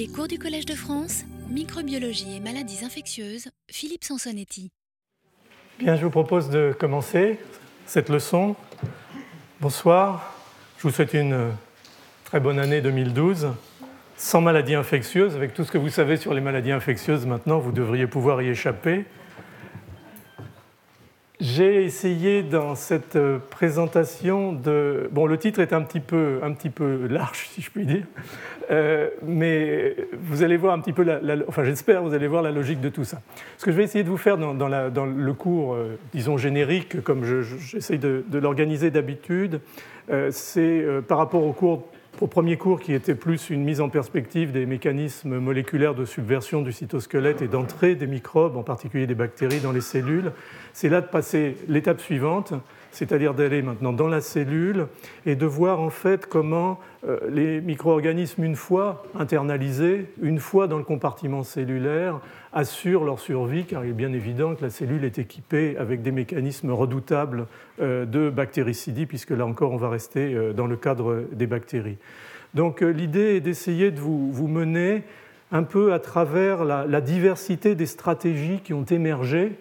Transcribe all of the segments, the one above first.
Les cours du Collège de France, microbiologie et maladies infectieuses, Philippe Sansonetti. Bien, je vous propose de commencer cette leçon. Bonsoir, je vous souhaite une très bonne année 2012, sans maladies infectieuses. Avec tout ce que vous savez sur les maladies infectieuses maintenant, vous devriez pouvoir y échapper. J'ai essayé dans cette euh, présentation de... Bon, le titre est un petit peu, un petit peu large, si je puis dire, euh, mais vous allez voir un petit peu, la, enfin j'espère, vous allez voir la logique de tout ça. Ce que je vais essayer de vous faire dans, le cours, euh, disons générique, comme j'essaye de l'organiser d'habitude, c'est par rapport au cours au premier cours qui était plus une mise en perspective des mécanismes moléculaires de subversion du cytosquelette et d'entrée des microbes, en particulier des bactéries, dans les cellules, c'est là de passer l'étape suivante, c'est-à-dire d'aller maintenant dans la cellule et de voir en fait comment euh, les micro-organismes, une fois internalisés, une fois dans le compartiment cellulaire, assurent leur survie, car il est bien évident que la cellule est équipée avec des mécanismes redoutables euh, de bactéricidie, puisque là encore on va rester euh, dans le cadre des bactéries. Donc l'idée est d'essayer de vous, mener un peu à travers la diversité des stratégies qui ont émergé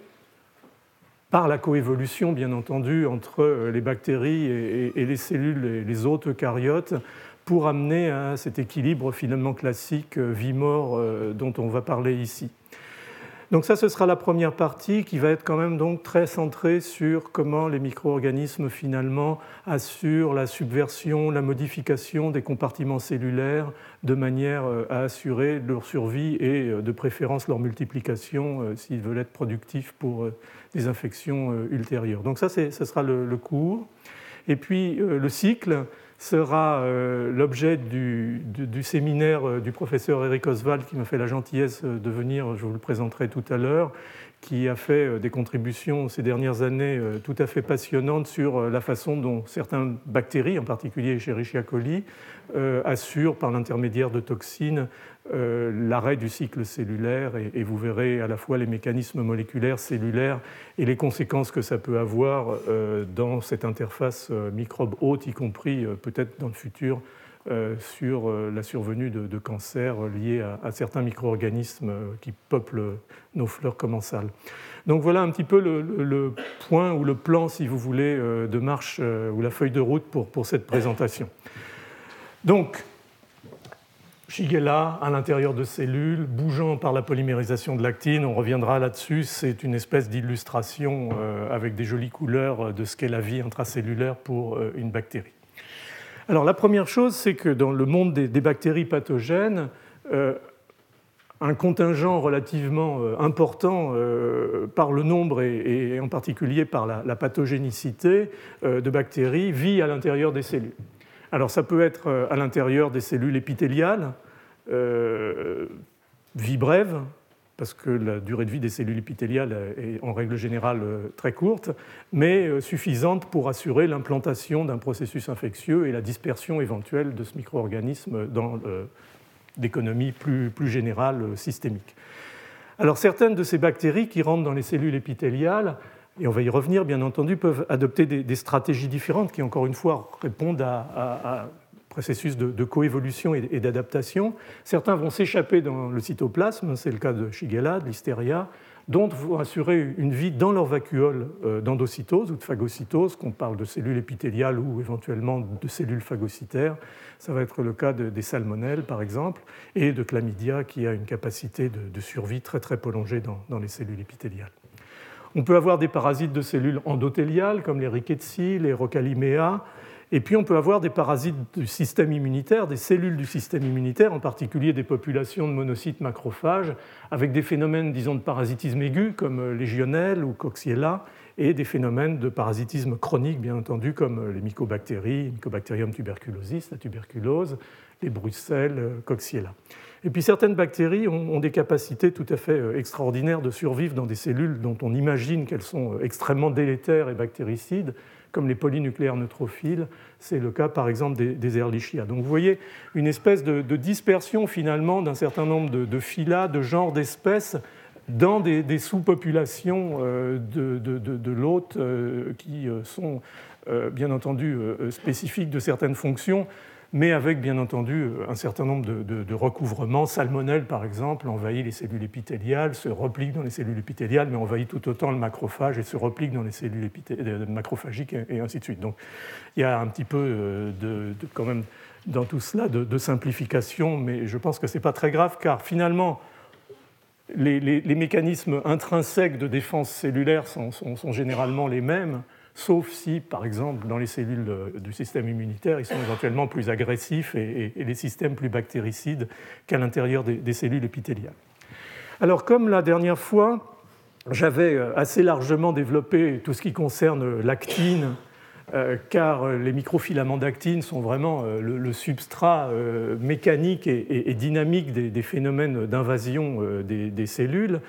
par la coévolution, bien entendu, entre euh, les bactéries et les cellules et les autres eucaryotes pour amener à cet équilibre finalement classique euh, vie-mort euh, dont on va parler ici. Donc ça, ce sera la première partie qui va être quand même donc très centrée sur comment les micro-organismes finalement assurent la subversion, la modification des compartiments cellulaires de manière à assurer leur survie et de préférence leur multiplication s'ils veulent être productifs pour des infections euh, ultérieures. Donc ça, ce sera le, cours. Et puis euh, le cycle sera euh, l'objet du, séminaire du professeur Eric Oswald qui m'a fait la gentillesse de venir, je vous le présenterai tout à l'heure, qui a fait des contributions ces dernières années tout à fait passionnantes sur la façon dont certaines bactéries, en particulier Escherichia coli, assurent par l'intermédiaire de toxines euh, l'arrêt du cycle cellulaire et, vous verrez à la fois les mécanismes moléculaires, cellulaires et les conséquences que ça peut avoir euh, dans cette interface euh, microbe-hôte, y compris peut-être dans le futur sur la survenue de, cancers liés à, certains micro-organismes qui peuplent nos fleurs commensales. Donc voilà un petit peu le, point ou le plan, si vous voulez, de marche ou la feuille de route pour, pour cette présentation. Donc, Shigella à l'intérieur de cellules, bougeant par la polymérisation de l'actine. On reviendra là-dessus. C'est une espèce d'illustration euh, avec des jolies couleurs de ce qu'est la vie intracellulaire pour euh, une bactérie. Alors la première chose, c'est que dans le monde des, bactéries pathogènes, euh, un contingent relativement important par le nombre et, en particulier par la pathogénicité de bactéries vit à l'intérieur des cellules. Alors ça peut être euh, à l'intérieur des cellules épithéliales, euh, vie brève, parce que la durée de vie des cellules épithéliales est en règle générale euh, très courte, mais suffisante pour assurer l'implantation d'un processus infectieux et la dispersion éventuelle de ce micro-organisme dans l'économie plus, plus générale systémique. Alors certaines de ces bactéries qui rentrent dans les cellules épithéliales et on va y revenir bien entendu, peuvent adopter des, stratégies différentes qui, encore une fois, répondent à, un processus de, coévolution et, d'adaptation. Certains vont s'échapper dans le cytoplasme, c'est le cas de Shigella, de l'hystéria, d'autres vont assurer une vie dans leur vacuole euh, d'endocytose ou de phagocytose, qu'on parle de cellules épithéliales ou éventuellement de cellules phagocytaires. Ça va être le cas des salmonelles, par exemple, et de chlamydia, qui a une capacité de, survie très très prolongée dans les cellules épithéliales. On peut avoir des parasites de cellules endothéliales comme les rickettsi, les rocaliméa, et puis on peut avoir des parasites du système immunitaire, des cellules du système immunitaire, en particulier des populations de monocytes macrophages, avec des phénomènes, disons, de parasitisme aigu comme légionnelle ou coxiella, et des phénomènes de parasitisme chronique, bien entendu, comme les mycobactéries, Mycobacterium tuberculosis, la tuberculose, les bruxelles, coxiella. Et puis certaines bactéries ont, des capacités tout à fait euh, extraordinaires de survivre dans des cellules dont on imagine qu'elles sont euh, extrêmement délétères et bactéricides, comme les polynucléaires neutrophiles. C'est le cas par exemple des, Ehrlichia. Donc vous voyez une espèce de, dispersion finalement d'un certain nombre de, de phyla, de genres d'espèces dans des, sous-populations euh, de l'hôte qui sont bien entendu spécifiques de certaines fonctions mais avec bien entendu un certain nombre de, recouvrements. Salmonelle, par exemple, envahit les cellules épithéliales, se replie dans les cellules épithéliales, mais envahit tout autant le macrophage et se replie dans les cellules macrophagiques et ainsi de suite. Donc il y a un petit peu euh, de, quand même dans tout cela de, simplification, mais je pense que ce n'est pas très grave, car finalement, les, mécanismes intrinsèques de défense cellulaire sont généralement les mêmes sauf si, par exemple, dans les cellules euh, du système immunitaire, ils sont éventuellement plus agressifs et, les systèmes plus bactéricides qu'à l'intérieur des, cellules épithéliales. Alors, comme la dernière fois, j'avais euh, assez largement développé tout ce qui concerne l'actine, euh, car les microfilaments d'actine sont vraiment le, substrat mécanique et, dynamique des, phénomènes d'invasion des, cellules.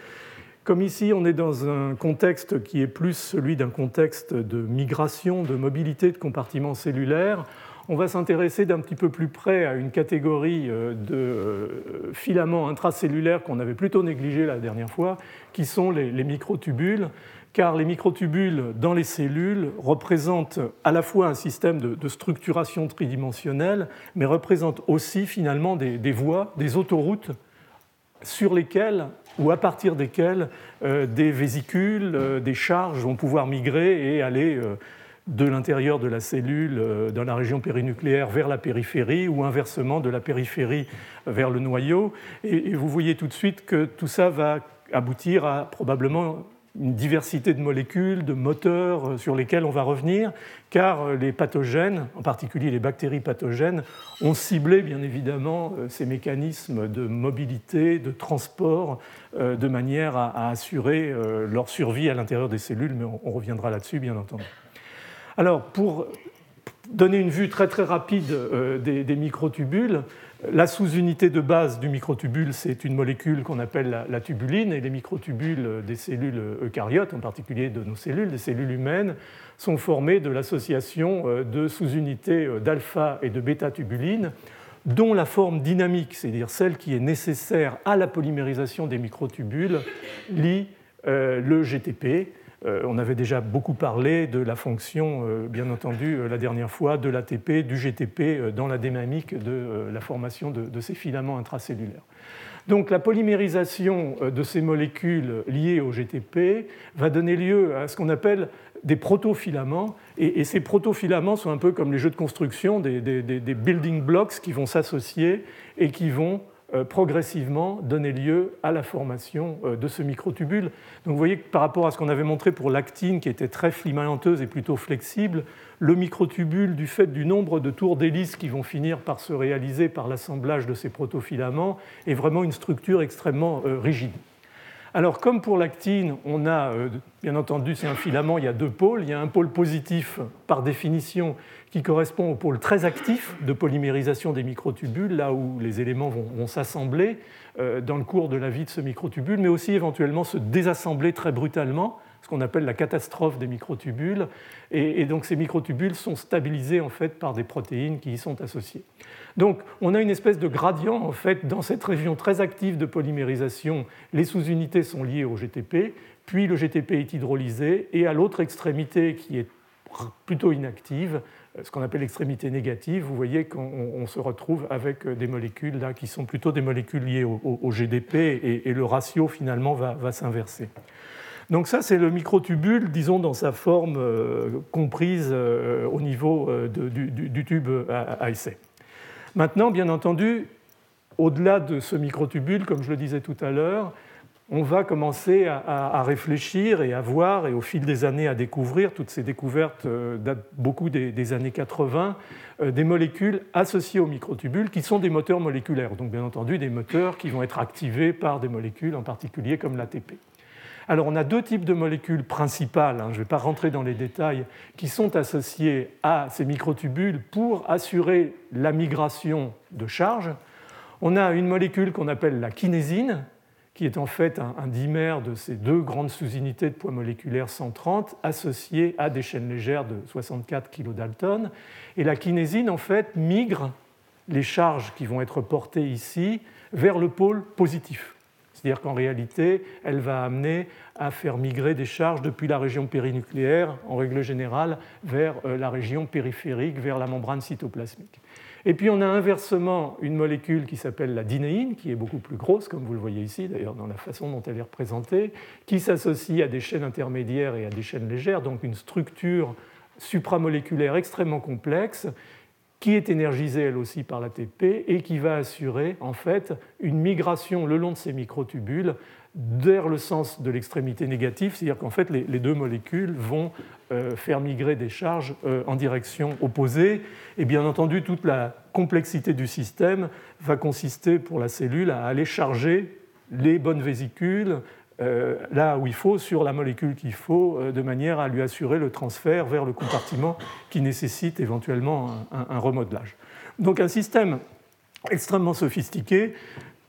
Comme ici, on est dans un contexte qui est plus celui d'un contexte de migration, de mobilité de compartiments cellulaires, on va s'intéresser d'un petit peu plus près à une catégorie euh, de euh, filaments intracellulaires qu'on avait plutôt négligés la dernière fois, qui sont les, microtubules, car les microtubules dans les cellules représentent à la fois un système de, structuration tridimensionnelle, mais représentent aussi finalement des voies, des autoroutes sur lesquelles ou à partir desquels euh, des vésicules, euh, des charges vont pouvoir migrer et aller euh, de l'intérieur de la cellule, dans la région périnucléaire, vers la périphérie, ou inversement de la périphérie vers le noyau. Et vous voyez tout de suite que tout ça va aboutir à probablement une diversité de molécules, de moteurs euh, sur lesquels on va revenir, car euh, les pathogènes, en particulier les bactéries pathogènes, ont ciblé bien évidemment euh, ces mécanismes de mobilité, de transport, de manière à assurer leur survie à l'intérieur des cellules, mais on reviendra là-dessus bien entendu. Alors pour donner une vue très très rapide des microtubules, la sous-unité de base du microtubule, c'est une molécule qu'on appelle la, tubuline, et les microtubules des cellules eucaryotes, en particulier de nos cellules, des cellules humaines, sont formés de l'association euh, de sous-unités euh, d'alpha et de bêta-tubuline, dont la forme dynamique, c'est-à-dire celle qui est nécessaire à la polymérisation des microtubules, lie euh, le GTP, on avait déjà beaucoup parlé de la fonction, euh, bien entendu, euh, la dernière fois, de l'ATP, du GTP dans la dynamique de la formation de, ces filaments intracellulaires. Donc la polymérisation de ces molécules liées au GTP va donner lieu à ce qu'on appelle des protofilaments. Et, ces protofilaments sont un peu comme les jeux de construction, des building blocks qui vont s'associer et qui vont euh, progressivement donner lieu à la formation euh, de ce microtubule. Donc vous voyez que par rapport à ce qu'on avait montré pour l'actine, qui était très filamenteuse et plutôt flexible, le microtubule, du fait du nombre de tours d'hélice qui vont finir par se réaliser par l'assemblage de ces protofilaments, est vraiment une structure extrêmement euh, rigide. Alors, comme pour l'actine, on a, bien entendu, c'est un filament, il y a deux pôles. Il y a un pôle positif, par définition, qui correspond au pôle très actif de polymérisation des microtubules, là où les éléments vont, s'assembler euh, dans le cours de la vie de ce microtubule, mais aussi éventuellement se désassembler très brutalement, ce qu'on appelle la catastrophe des microtubules. Et, donc ces microtubules sont stabilisés en fait par des protéines qui y sont associées. Donc on a une espèce de gradient en fait dans cette région très active de polymérisation. Les sous-unités sont liées au GTP, puis le GTP est hydrolysé, et à l'autre extrémité qui est plutôt inactive, euh, ce qu'on appelle l'extrémité négative, vous voyez qu'on se retrouve avec euh, des molécules là, qui sont plutôt des molécules liées au, GDP et, le ratio finalement va, s'inverser. Donc ça, c'est le microtubule, disons, dans sa forme euh, comprise au niveau du, du, tube à, essai. Maintenant, bien entendu, au-delà de ce microtubule, comme je le disais tout à l'heure, on va commencer à, réfléchir et à voir, et au fil des années à découvrir, toutes ces découvertes euh, datent beaucoup des, années 80, euh, des molécules associées aux microtubules qui sont des moteurs moléculaires, donc bien entendu des moteurs qui vont être activés par des molécules en particulier comme l'ATP. Alors on a deux types de molécules principales, hein, je ne vais pas rentrer dans les détails, qui sont associées à ces microtubules pour assurer la migration de charge. On a une molécule qu'on appelle la kinésine, qui est en fait un, dimère de ces deux grandes sous-unités de poids moléculaire 130 associées à des chaînes légères de 64 kDalton. Et la kinésine, en fait, migre les charges qui vont être portées ici vers le pôle positif. C'est-à-dire qu'en réalité, elle va amener à faire migrer des charges depuis la région périnucléaire, en règle générale, vers euh, la région périphérique, vers la membrane cytoplasmique. Et puis on a inversement une molécule qui s'appelle la dinéine, qui est beaucoup plus grosse, comme vous le voyez ici d'ailleurs dans la façon dont elle est représentée, qui s'associe à des chaînes intermédiaires et à des chaînes légères, donc une structure supramoléculaire extrêmement complexe qui est énergisée elle aussi par l'ATP et qui va assurer en fait une migration le long de ces microtubules vers le sens de l'extrémité négative, c'est-à-dire qu'en fait les, deux molécules vont euh, faire migrer des charges euh, en direction opposée. Et bien entendu, toute la complexité du système va consister pour la cellule à aller charger les bonnes vésicules là où il faut, sur la molécule qu'il faut, de manière à lui assurer le transfert vers le compartiment qui nécessite éventuellement un remodelage. Donc un système extrêmement sophistiqué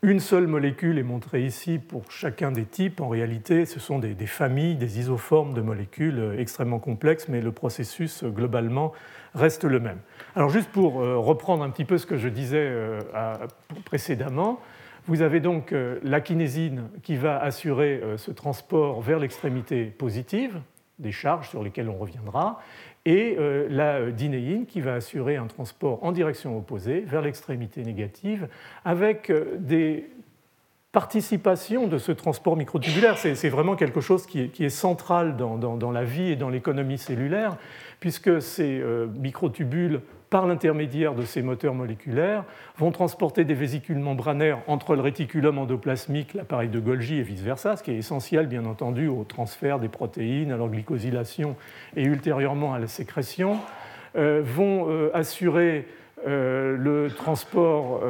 une seule molécule est montrée ici pour chacun des types. En réalité, ce sont des, familles, des isoformes de molécules euh, extrêmement complexes, mais le processus, euh, globalement, reste le même. Alors, juste pour euh, reprendre un petit peu ce que je disais précédemment, vous avez donc la kinésine qui va assurer ce transport vers l'extrémité positive, des charges sur lesquelles on reviendra, et euh, la dinéine qui va assurer un transport en direction opposée vers l'extrémité négative avec euh, des participations de ce transport microtubulaire. C'est vraiment quelque chose qui est, central dans, la vie et dans l'économie cellulaire, puisque ces euh, microtubules par l'intermédiaire de ces moteurs moléculaires, vont transporter des vésicules membranaires entre le réticulum endoplasmique, l'appareil de Golgi et vice-versa, ce qui est essentiel bien entendu au transfert des protéines, à leur glycosylation et ultérieurement à la sécrétion, euh, vont euh, assurer euh, le transport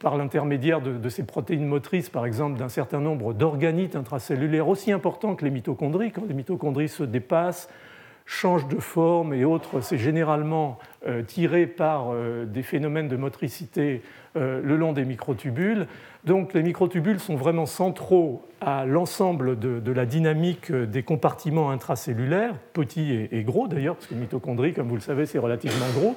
par l'intermédiaire de, de, ces protéines motrices, par exemple, d'un certain nombre d'organites intracellulaires aussi importants que les mitochondries. Quand les mitochondries se dépassent, change de forme et autres, c'est généralement euh, tiré par euh, des phénomènes de motricité euh, le long des microtubules. Donc les microtubules sont vraiment centraux à l'ensemble de, la dynamique des compartiments intracellulaires, petits et, gros d'ailleurs, parce que les mitochondries, comme vous le savez, c'est relativement gros.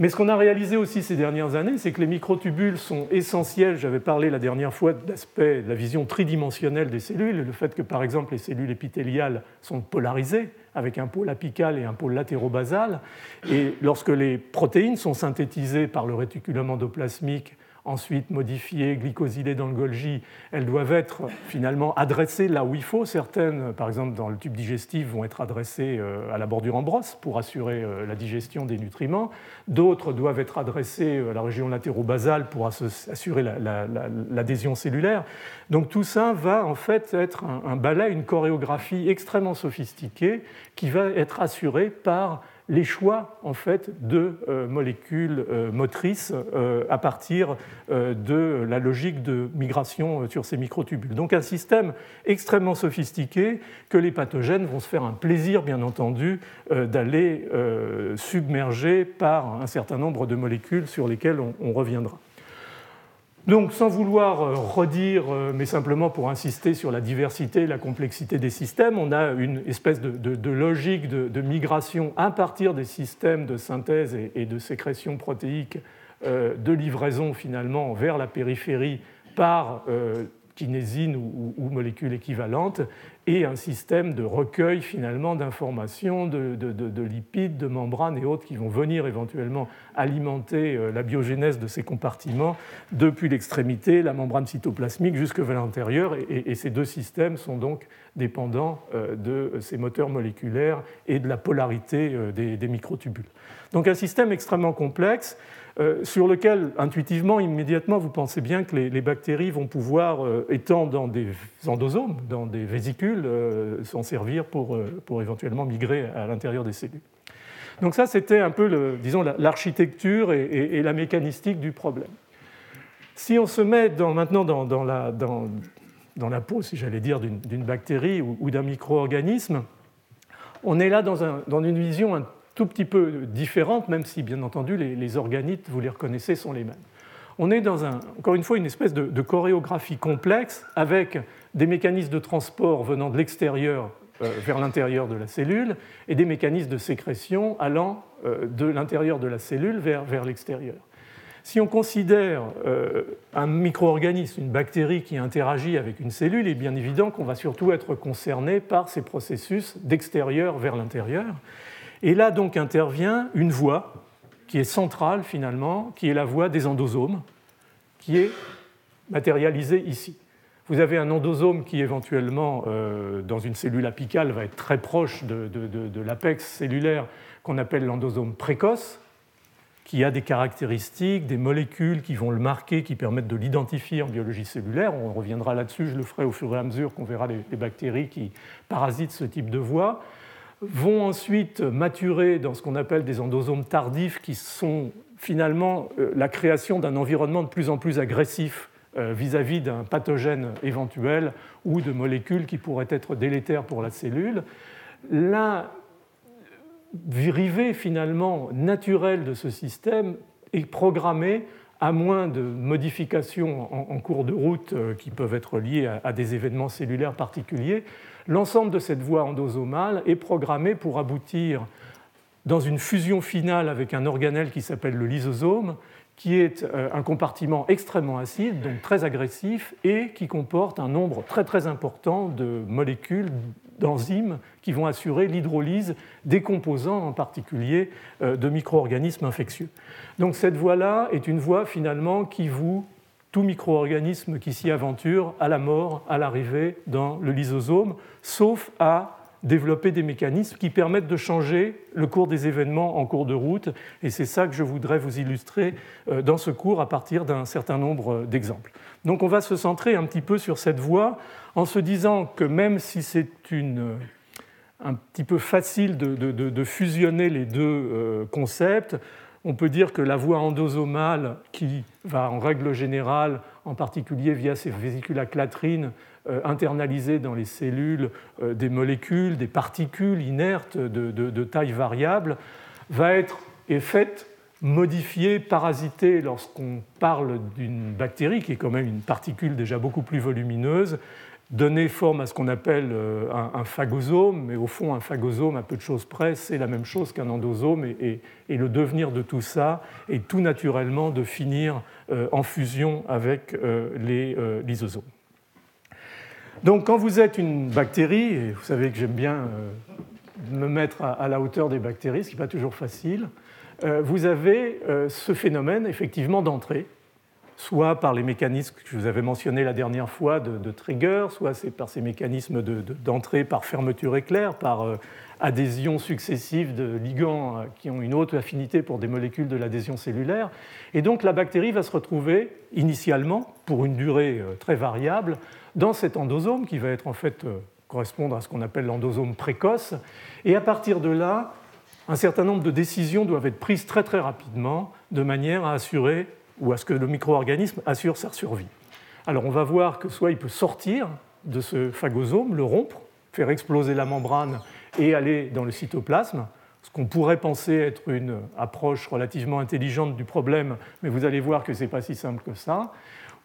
Mais ce qu'on a réalisé aussi ces dernières années, c'est que les microtubules sont essentiels. J'avais parlé la dernière fois de l'aspect de la vision tridimensionnelle des cellules, le fait que par exemple les cellules épithéliales sont polarisées avec un pôle apical et un pôle latérobasal. Et lorsque les protéines sont synthétisées par le réticulum endoplasmique ensuite modifiées, glycosylées dans le Golgi, elles doivent être finalement adressées là où il faut. Certaines, par exemple dans le tube digestif, vont être adressées euh, à la bordure en brosse pour assurer euh, la digestion des nutriments. D'autres doivent être adressées euh, à la région latérobasale pour assurer l'adhésion cellulaire. Donc tout ça va en fait être un ballet, une chorégraphie extrêmement sophistiquée qui va être assurée par les choix en fait de euh, molécules euh, motrices euh, à partir de la logique de migration sur ces microtubules. Donc un système extrêmement sophistiqué que les pathogènes vont se faire un plaisir bien entendu d'aller submerger par un certain nombre de molécules sur lesquelles on reviendra. Donc, sans vouloir euh, redire, euh, mais simplement pour insister sur la diversité et la complexité des systèmes, on a une espèce de, logique de, migration à partir des systèmes de synthèse et, de sécrétion protéique euh, de livraison finalement vers la périphérie par kinésine ou, ou, molécules équivalentes, et un système de recueil finalement d'informations, de, lipides, de membranes et autres qui vont venir éventuellement alimenter euh, la biogénèse de ces compartiments depuis l'extrémité, la membrane cytoplasmique jusque vers l'intérieur. Et, ces deux systèmes sont donc dépendants euh, de ces moteurs moléculaires et de la polarité euh, des microtubules. Donc un système extrêmement complexe euh, sur lequel, intuitivement, immédiatement, vous pensez bien que les, bactéries vont pouvoir, euh, étant dans des endosomes, dans des vésicules, euh, s'en servir pour, pour, éventuellement migrer à l'intérieur des cellules. Donc ça, c'était un peu, disons, l'architecture et, la mécanistique du problème. Si on se met maintenant dans, la, dans, la, peau, si j'allais dire, d'une bactérie ou, d'un micro-organisme, on est là dans, un, dans une vision tout petit peu différentes, même si bien entendu les, organites, vous les reconnaissez, sont les mêmes. On est dans, un, encore une fois, une espèce de, chorégraphie complexe avec des mécanismes de transport venant de l'extérieur euh, vers l'intérieur de la cellule et des mécanismes de sécrétion allant euh, de l'intérieur de la cellule vers, vers l'extérieur. Si on considère euh, un micro-organisme, une bactérie qui interagit avec une cellule, il est bien évident qu'on va surtout être concerné par ces processus d'extérieur vers l'intérieur. Et là donc intervient une voie qui est centrale finalement, qui est la voie des endosomes, qui est matérialisée ici. Vous avez un endosome qui éventuellement, euh, dans une cellule apicale, va être très proche de, l'apex cellulaire qu'on appelle l'endosome précoce, qui a des caractéristiques, des molécules qui vont le marquer, qui permettent de l'identifier en biologie cellulaire. On reviendra là-dessus, je le ferai au fur et à mesure qu'on verra les, bactéries qui parasitent ce type de voie. Vont ensuite maturer dans ce qu'on appelle des endosomes tardifs, qui sont finalement euh, la création d'un environnement de plus en plus agressif euh, vis-à-vis d'un pathogène éventuel ou de molécules qui pourraient être délétères pour la cellule. Là, dérivée finalement naturelle de ce système est programmée à moins de modifications en, cours de route euh, qui peuvent être liées à, des événements cellulaires particuliers, l'ensemble de cette voie endosomale est programmé pour aboutir dans une fusion finale avec un organelle qui s'appelle le lysosome, qui est euh, un compartiment extrêmement acide, donc très agressif, et qui comporte un nombre très très important de molécules d'enzymes qui vont assurer l'hydrolyse des composants, en particulier euh, de micro-organismes infectieux. Donc cette voie-là est une voie finalement qui voue tout micro-organisme qui s'y aventure à la mort, à l'arrivée dans le lysosome, sauf à développer des mécanismes qui permettent de changer le cours des événements en cours de route. Et c'est ça que je voudrais vous illustrer euh, dans ce cours à partir d'un certain nombre d'exemples. Donc on va se centrer un petit peu sur cette voie en se disant que même si c'est un petit peu facile de, fusionner les deux euh, concepts, on peut dire que la voie endosomale, qui va en règle générale, en particulier via ces vésicules à clatrine, euh, internaliser dans les cellules euh, des molécules, des particules inertes de, taille variable, va être est faite modifiée, parasitée lorsqu'on parle d'une bactérie, qui est quand même une particule déjà beaucoup plus volumineuse, donner forme à ce qu'on appelle euh, un, phagosome, mais au fond, un phagosome, à peu de choses près, c'est la même chose qu'un endosome, et, le devenir de tout ça est tout naturellement de finir euh, en fusion avec euh, les lysosomes. Donc, quand vous êtes une bactérie, et vous savez que j'aime bien me mettre à, la hauteur des bactéries, ce qui n'est pas toujours facile, vous avez ce phénomène effectivement d'entrée soit par les mécanismes que je vous avais mentionnés la dernière fois de, trigger, soit c'est par ces mécanismes d'entrée par fermeture éclair, par euh, adhésion successive de ligands euh, qui ont une haute affinité pour des molécules de l'adhésion cellulaire. Et donc la bactérie va se retrouver initialement, pour une durée euh, très variable, dans cet endosome qui va être en fait correspondre à ce qu'on appelle l'endosome précoce. Et à partir de là, un certain nombre de décisions doivent être prises très très rapidement de manière à assurer ou à ce que le micro-organisme assure sa survie. Alors on va voir que soit il peut sortir de ce phagosome, le rompre, faire exploser la membrane et aller dans le cytoplasme, ce qu'on pourrait penser être une approche relativement intelligente du problème, mais vous allez voir que ce n'est pas si simple que ça.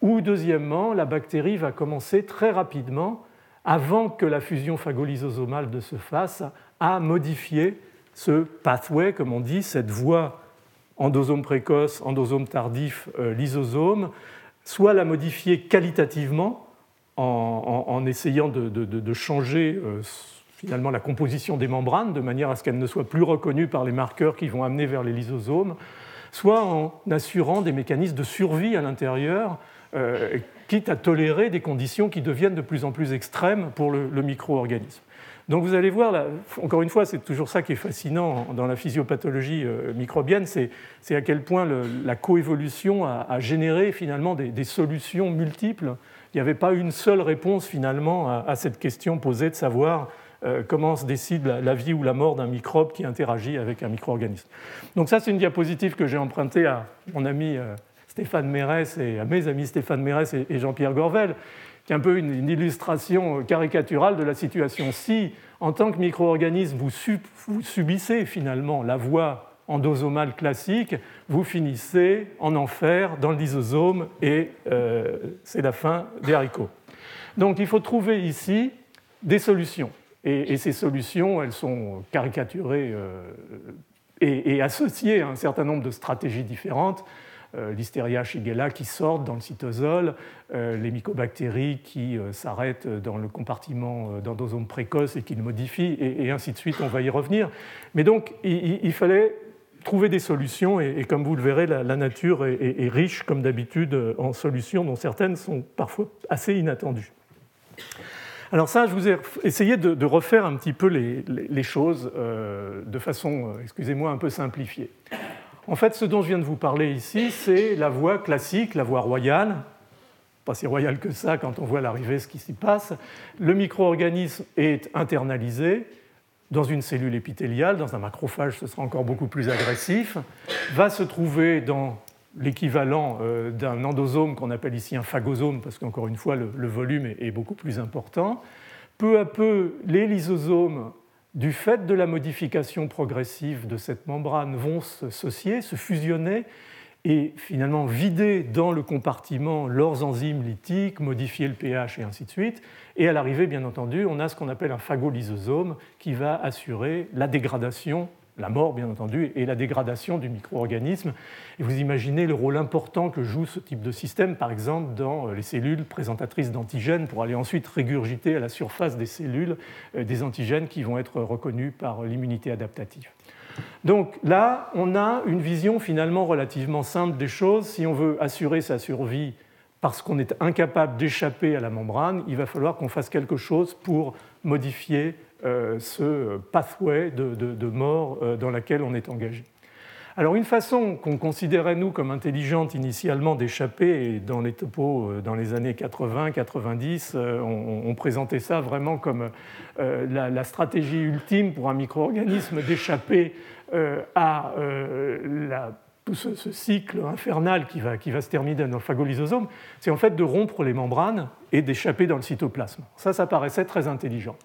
Ou deuxièmement, la bactérie va commencer très rapidement, avant que la fusion phagolysosomale ne se fasse, à modifier ce pathway, comme on dit, cette voie endosome précoce, endosome tardif, euh, lysosome, soit la modifier qualitativement en, essayant de, changer euh, finalement la composition des membranes de manière à ce qu'elles ne soient plus reconnues par les marqueurs qui vont amener vers les lysosomes, soit en assurant des mécanismes de survie à l'intérieur, euh, quitte à tolérer des conditions qui deviennent de plus en plus extrêmes pour le micro-organisme. Donc vous allez voir, encore une fois, c'est toujours ça qui est fascinant dans la physiopathologie euh, microbienne, c'est à quel point la coévolution a, généré finalement des, solutions multiples. Il n'y avait pas une seule réponse finalement à, cette question posée de savoir euh, comment se décide la, vie ou la mort d'un microbe qui interagit avec un micro-organisme. Donc ça, c'est une diapositive que j'ai empruntée à mon ami euh, Stéphane Mérès et à mes amis Stéphane Mérès et Jean-Pierre Gorvel qui est un peu une, illustration caricaturale de la situation. Si, en tant que micro-organisme, vous, subissez finalement la voie endosomale classique, vous finissez en enfer dans le lysosome et euh, c'est la fin des haricots. Donc il faut trouver ici des solutions. Et, ces solutions, elles sont caricaturées euh, et, associées à un certain nombre de stratégies différentes. l'Listeria shigella qui sortent dans le cytosol, les mycobactéries qui s'arrêtent dans le compartiment d'endosome précoce et qui le modifient, et, ainsi de suite, on va y revenir. Mais donc, il, fallait trouver des solutions, et, comme vous le verrez, la, nature est, riche, comme d'habitude, en solutions dont certaines sont parfois assez inattendues. Alors ça, je vous ai essayé de, refaire un petit peu les, choses euh, de façon, euh, excusez-moi, un peu simplifiée. En fait, ce dont je viens de vous parler ici, c'est la voie classique, la voie royale. Pas si royale que ça quand on voit l'arrivée ce qui s'y passe. Le micro-organisme est internalisé dans une cellule épithéliale, dans un macrophage, ce sera encore beaucoup plus agressif, va se trouver dans l'équivalent euh, d'un endosome qu'on appelle ici un phagosome, parce qu'encore une fois, le, volume est, beaucoup plus important. Peu à peu, les lysosomes, du fait de la modification progressive de cette membrane, vont s'associer, se fusionner et finalement vider dans le compartiment leurs enzymes lytiques, modifier le pH et ainsi de suite. Et à l'arrivée, bien entendu, on a ce qu'on appelle un phagolysosome qui va assurer la dégradation la mort bien entendu, et la dégradation du micro-organisme. Et vous imaginez le rôle important que joue ce type de système, par exemple, dans euh, les cellules présentatrices d'antigènes, pour aller ensuite régurgiter à la surface des cellules euh, des antigènes qui vont être reconnus par l'immunité adaptative. Donc là, on a une vision finalement relativement simple des choses. Si on veut assurer sa survie parce qu'on est incapable d'échapper à la membrane, il va falloir qu'on fasse quelque chose pour modifier ce pathway de, mort euh, dans lequel on est engagé. Alors une façon qu'on considérait nous comme intelligente initialement d'échapper, dans les topos euh, dans les années 80-90, on, présentait ça vraiment comme la, stratégie ultime pour un micro-organisme d'échapper à ce, cycle infernal qui va, qui va se terminer dans le phagolysosome, c'est en fait de rompre les membranes et d'échapper dans le cytoplasme. Ça, ça paraissait très intelligent.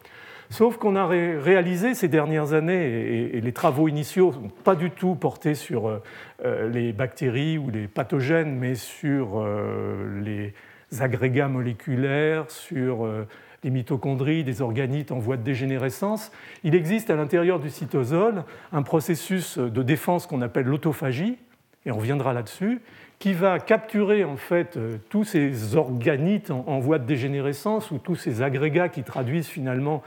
Sauf qu'on a réalisé ces dernières années, et les travaux initiaux ne sont pas du tout portés sur euh, euh, les bactéries ou les pathogènes, mais sur euh, les agrégats moléculaires, sur les mitochondries, des organites en voie de dégénérescence. Il existe à l'intérieur du cytosol un processus de défense qu'on appelle l'autophagie, et on reviendra là-dessus, qui va capturer en fait tous ces organites en, voie de dégénérescence ou tous ces agrégats qui traduisent finalement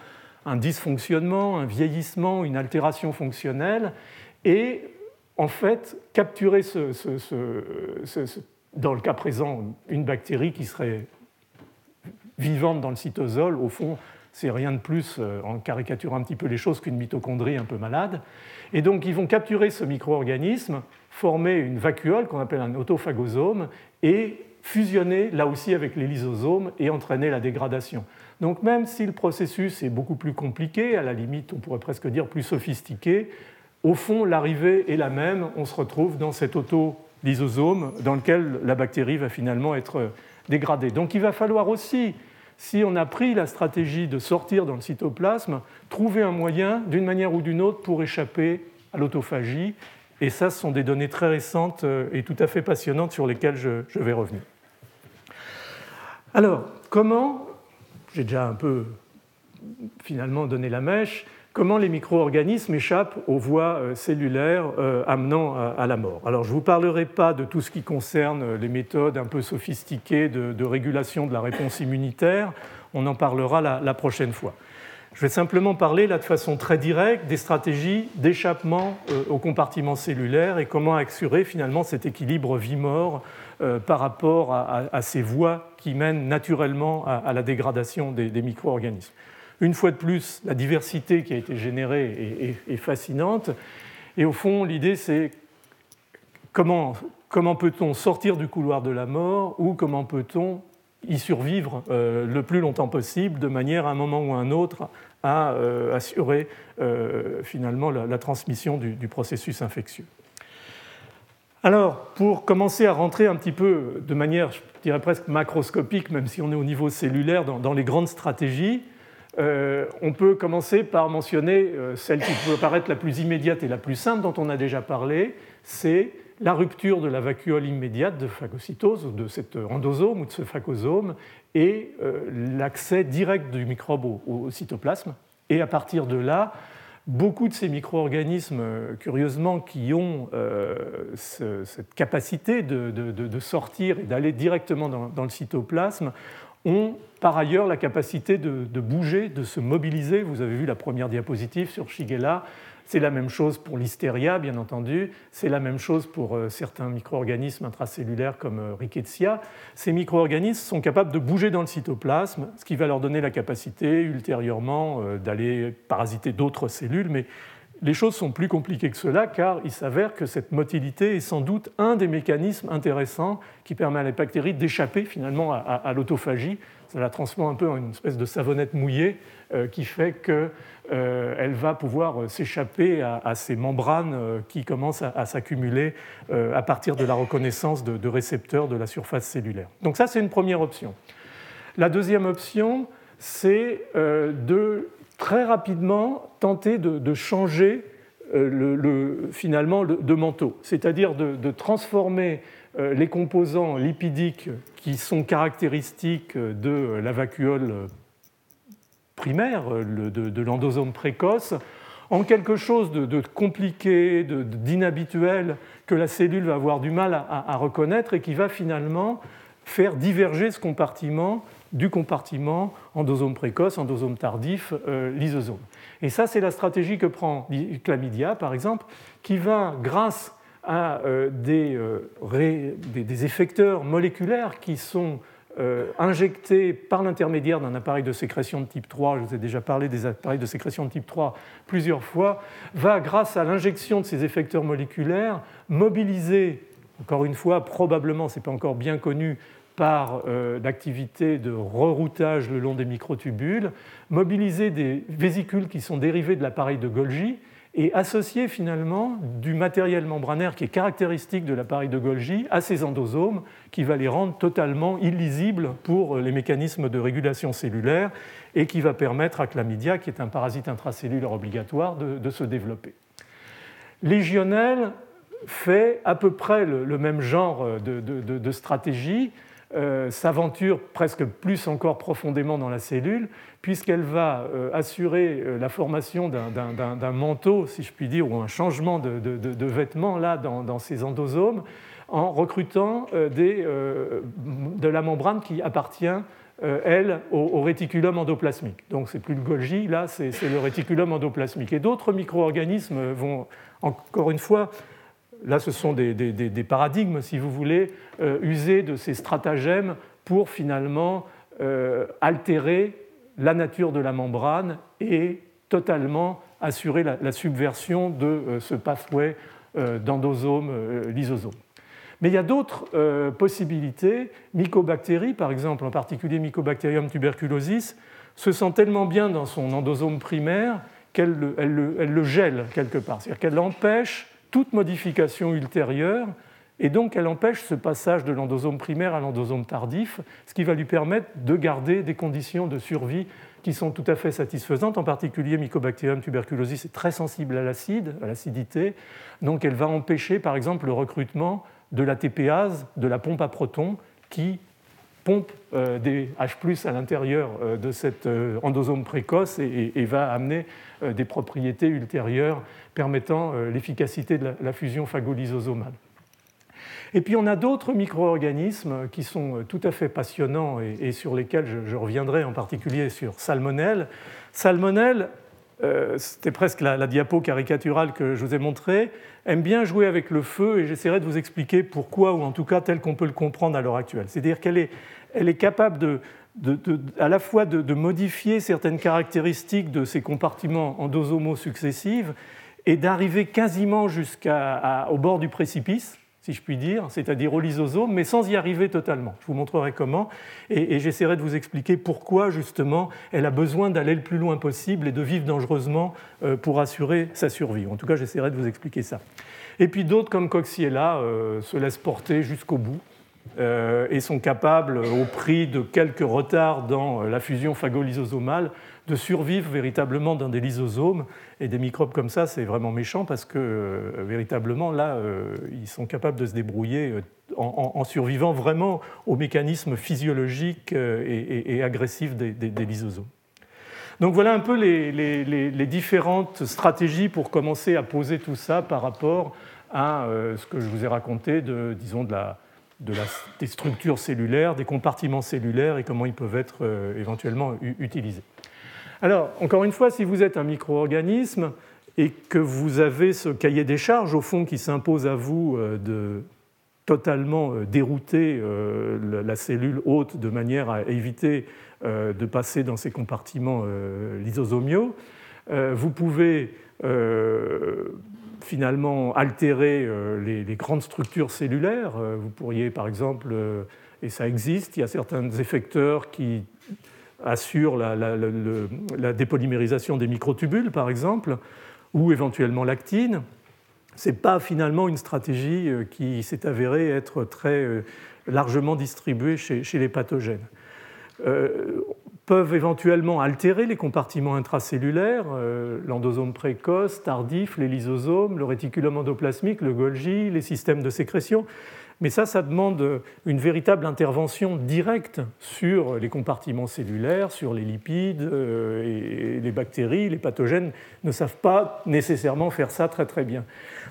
un dysfonctionnement, un vieillissement, une altération fonctionnelle, et en fait capturer dans le cas présent une bactérie qui serait vivante dans le cytosol, au fond, c'est rien de plus, euh, en caricaturant un petit peu les choses, qu'une mitochondrie un peu malade. Et donc, ils vont capturer ce micro-organisme, former une vacuole qu'on appelle un autophagosome, et fusionner là aussi avec les lysosomes et entraîner la dégradation. Donc même si le processus est beaucoup plus compliqué, à la limite on pourrait presque dire plus sophistiqué, au fond l'arrivée est la même, on se retrouve dans cet auto-lysosome dans lequel la bactérie va finalement être dégradée. Donc il va falloir aussi, si on a pris la stratégie de sortir dans le cytoplasme, trouver un moyen d'une manière ou d'une autre pour échapper à l'autophagie. Et ça, ce sont des données très récentes et tout à fait passionnantes sur lesquelles je vais revenir. Alors, comment j'ai déjà un peu finalement donné la mèche, comment les micro-organismes échappent aux voies euh, cellulaires euh, amenant à la mort? Alors je ne vous parlerai pas de tout ce qui concerne euh, les méthodes un peu sophistiquées de, régulation de la réponse immunitaire, on en parlera la, prochaine fois. Je vais simplement parler là de façon très directe des stratégies d'échappement au compartiment cellulaire et comment assurer finalement cet équilibre vie-mort par rapport à, ces voies qui mènent naturellement à, la dégradation des, micro-organismes. Une fois de plus, la diversité qui a été générée est, fascinante. Et au fond, l'idée, c'est comment, comment peut-on sortir du couloir de la mort ou comment peut-on y survivre euh, le plus longtemps possible de manière à un moment ou à un autre à euh, assurer finalement la, transmission du processus infectieux. Alors, pour commencer à rentrer un petit peu de manière, je dirais presque macroscopique, même si on est au niveau cellulaire, dans, les grandes stratégies, euh, on peut commencer par mentionner euh, celle qui peut paraître la plus immédiate et la plus simple, dont on a déjà parlé, c'est la rupture de la vacuole immédiate de phagocytose, de cet endosome ou de ce phagosome, et euh, l'accès direct du microbe au, cytoplasme. Et à partir de là, beaucoup de ces micro-organismes, curieusement, qui ont cette capacité de, sortir et d'aller directement dans, le cytoplasme, ont par ailleurs la capacité de, bouger, de se mobiliser. Vous avez vu la première diapositive sur Shigella. C'est la même chose pour l'hystéria, bien entendu. C'est la même chose pour euh, certains micro-organismes intracellulaires comme euh, Rickettsia. Ces micro-organismes sont capables de bouger dans le cytoplasme, ce qui va leur donner la capacité ultérieurement euh, d'aller parasiter d'autres cellules. Mais les choses sont plus compliquées que cela car il s'avère que cette motilité est sans doute un des mécanismes intéressants qui permet à la bactérie d'échapper finalement à, l'autophagie. Ça la transforme un peu en une espèce de savonnette mouillée qui fait que euh, elle va pouvoir euh, s'échapper à, ces membranes euh, qui commencent à, s'accumuler à partir de la reconnaissance de, récepteurs de la surface cellulaire. Donc ça, c'est une première option. La deuxième option, c'est de très rapidement tenter de, changer le, finalement de manteau, c'est-à-dire de, transformer les composants lipidiques qui sont caractéristiques de la vacuole primaire euh, de, l'endosome précoce en quelque chose de, compliqué, d'inhabituel, que la cellule va avoir du mal à, reconnaître et qui va finalement faire diverger ce compartiment du compartiment endosome précoce, endosome tardif, euh, lysosome. Et ça, c'est la stratégie que prend Chlamydia, par exemple, qui va, grâce à euh, des, des, effecteurs moléculaires qui sont euh, injecté par l'intermédiaire d'un appareil de sécrétion de type 3, je vous ai déjà parlé des appareils de sécrétion de type 3 plusieurs fois, va, grâce à l'injection de ces effecteurs moléculaires, mobiliser, encore une fois, probablement, ce n'est pas encore bien connu, par euh, l'activité de reroutage le long des microtubules, mobiliser des vésicules qui sont dérivées de l'appareil de Golgi et associer finalement du matériel membranaire qui est caractéristique de l'appareil de Golgi à ces endosomes qui va les rendre totalement illisibles pour les mécanismes de régulation cellulaire et qui va permettre à chlamydia, qui est un parasite intracellulaire obligatoire, de, se développer. Légionnel fait à peu près le, même genre de stratégie, euh, s'aventure presque plus encore profondément dans la cellule, puisqu'elle va euh, assurer euh, la formation d'un manteau, si je puis dire, ou un changement de, de, vêtements là, dans, ces endosomes, en recrutant de la membrane qui appartient, elle, au, réticulum endoplasmique. Donc c'est plus le Golgi, là c'est le réticulum endoplasmique. Et d'autres micro-organismes vont, encore une fois, là ce sont des, paradigmes, si vous voulez, euh, user de ces stratagèmes pour finalement euh, altérer la nature de la membrane et totalement assurer la, subversion de euh, ce pathway d'endosome, lysosome. Mais il y a d'autres possibilités. Mycobactéries, par exemple, en particulier Mycobacterium tuberculosis, se sent tellement bien dans son endosome primaire qu'elle le gèle quelque part. C'est-à-dire qu'elle empêche toute modification ultérieure, et donc elle empêche ce passage de l'endosome primaire à l'endosome tardif, ce qui va lui permettre de garder des conditions de survie qui sont tout à fait satisfaisantes, en particulier Mycobacterium tuberculosis est très sensible à l'acide, à l'acidité, donc elle va empêcher par exemple le recrutement de la TPase, de la pompe à protons, qui pompe euh, des H+, à l'intérieur euh, de cet euh, endosome précoce et, va amener des propriétés ultérieures permettant l'efficacité de la, fusion phagolysosomale. Et puis on a d'autres micro-organismes qui sont tout à fait passionnants et, sur lesquels je, reviendrai en particulier sur Salmonelle. Salmonelle, c'était presque la, diapo caricaturale que je vous ai montrée, aime bien jouer avec le feu et j'essaierai de vous expliquer pourquoi, ou en tout cas tel qu'on peut le comprendre à l'heure actuelle. C'est-à-dire qu'elle est, elle est capable à la fois de, modifier certaines caractéristiques de ces compartiments endosomaux successifs et d'arriver quasiment jusqu'au bord du précipice, si je puis dire, c'est-à-dire au lysosome, mais sans y arriver totalement. Je vous montrerai comment, et, j'essaierai de vous expliquer pourquoi justement elle a besoin d'aller le plus loin possible et de vivre dangereusement euh, pour assurer sa survie. En tout cas, j'essaierai de vous expliquer ça. Et puis d'autres comme Coxiella euh, se laissent porter jusqu'au bout. Euh, et sont capables, au prix de quelques retards dans la fusion phagolysosomale, de survivre véritablement dans des lysosomes. Et des microbes comme ça, c'est vraiment méchant parce que euh, véritablement, là, euh, ils sont capables de se débrouiller en, survivant vraiment aux mécanismes physiologiques et, agressifs des, lysosomes. Donc voilà un peu les, différentes stratégies pour commencer à poser tout ça par rapport à euh, ce que je vous ai raconté de, disons, de la, des structures cellulaires, des compartiments cellulaires et comment ils peuvent être euh, éventuellement utilisés. Alors, encore une fois, si vous êtes un micro-organisme et que vous avez ce cahier des charges, au fond, qui s'impose à vous euh, de totalement dérouter la cellule haute de manière à éviter euh, de passer dans ces compartiments euh, lysosomiaux. Euh, vous pouvez finalement altérer les, grandes structures cellulaires. Vous pourriez, par exemple, et ça existe, il y a certains effecteurs qui assurent la, dépolymérisation des microtubules, par exemple, ou éventuellement l'actine. Ce n'est pas finalement une stratégie qui s'est avérée être très largement distribuée chez les pathogènes. Euh, peuvent éventuellement altérer les compartiments intracellulaires, euh, l'endosome précoce, tardif, les lysosomes, le réticulum endoplasmique, le Golgi, les systèmes de sécrétion. Mais ça, ça demande une véritable intervention directe sur les compartiments cellulaires, sur les lipides euh, et les bactéries. Les pathogènes ne savent pas nécessairement faire ça très très bien.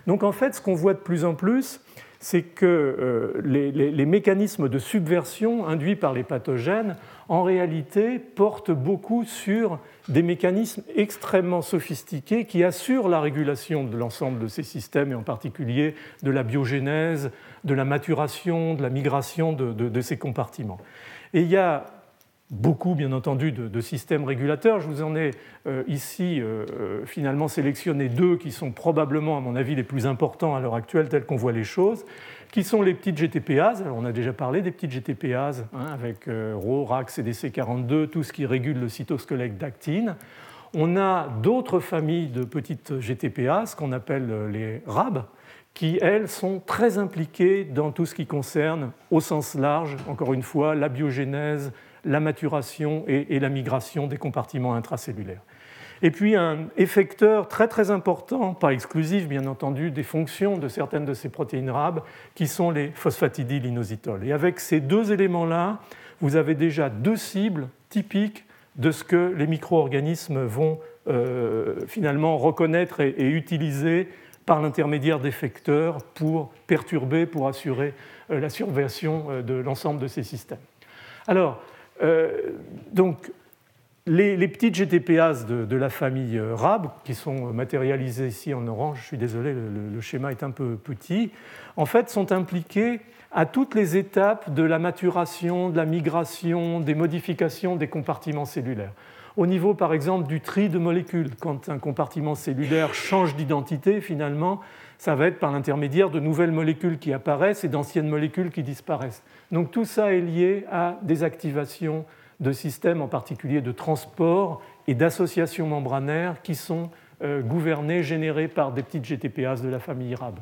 Donc en fait, ce qu'on voit de plus en plus, c'est que les, mécanismes de subversion induits par les pathogènes en réalité, porte beaucoup sur des mécanismes extrêmement sophistiqués qui assurent la régulation de l'ensemble de ces systèmes, et en particulier de la biogénèse, de la maturation, de la migration de, ces compartiments. Et il y a beaucoup, bien entendu, de, systèmes régulateurs. Je vous en ai euh, ici euh, euh, finalement sélectionné deux qui sont probablement, à mon avis, les plus importants à l'heure actuelle, tels qu'on voit les choses qui sont les petites GTPases. on a déjà parlé des petites GTPases hein, avec euh, RO, RAC, CDC42, tout ce qui régule le cytosquelette d'actine. On a d'autres familles de petites GTPases qu'on appelle les RAB, qui, elles, sont très impliquées dans tout ce qui concerne, au sens large, encore une fois, la biogénèse, la maturation et la migration des compartiments intracellulaires. Et puis un effecteur très très important, pas exclusif bien entendu, des fonctions de certaines de ces protéines RAB, qui sont les phosphatidylinositols. Et avec ces deux éléments-là, vous avez déjà deux cibles typiques de ce que les micro-organismes vont euh, finalement reconnaître et, utiliser par l'intermédiaire d'effecteurs pour perturber, pour assurer euh, la surveillance euh, de l'ensemble de ces systèmes. Alors, donc, les, petites GTPases de, la famille euh, RAB, qui sont matérialisées ici en orange, je suis désolé, le, schéma est un peu petit, en fait sont impliquées à toutes les étapes de la maturation, de la migration, des modifications des compartiments cellulaires. Au niveau, par exemple, du tri de molécules, quand un compartiment cellulaire change d'identité, finalement, ça va être par l'intermédiaire de nouvelles molécules qui apparaissent et d'anciennes molécules qui disparaissent. Donc tout ça est lié à des activations de systèmes en particulier de transport et d'associations membranaires qui sont euh, gouvernés, générés par des petites GTPases de la famille RAB.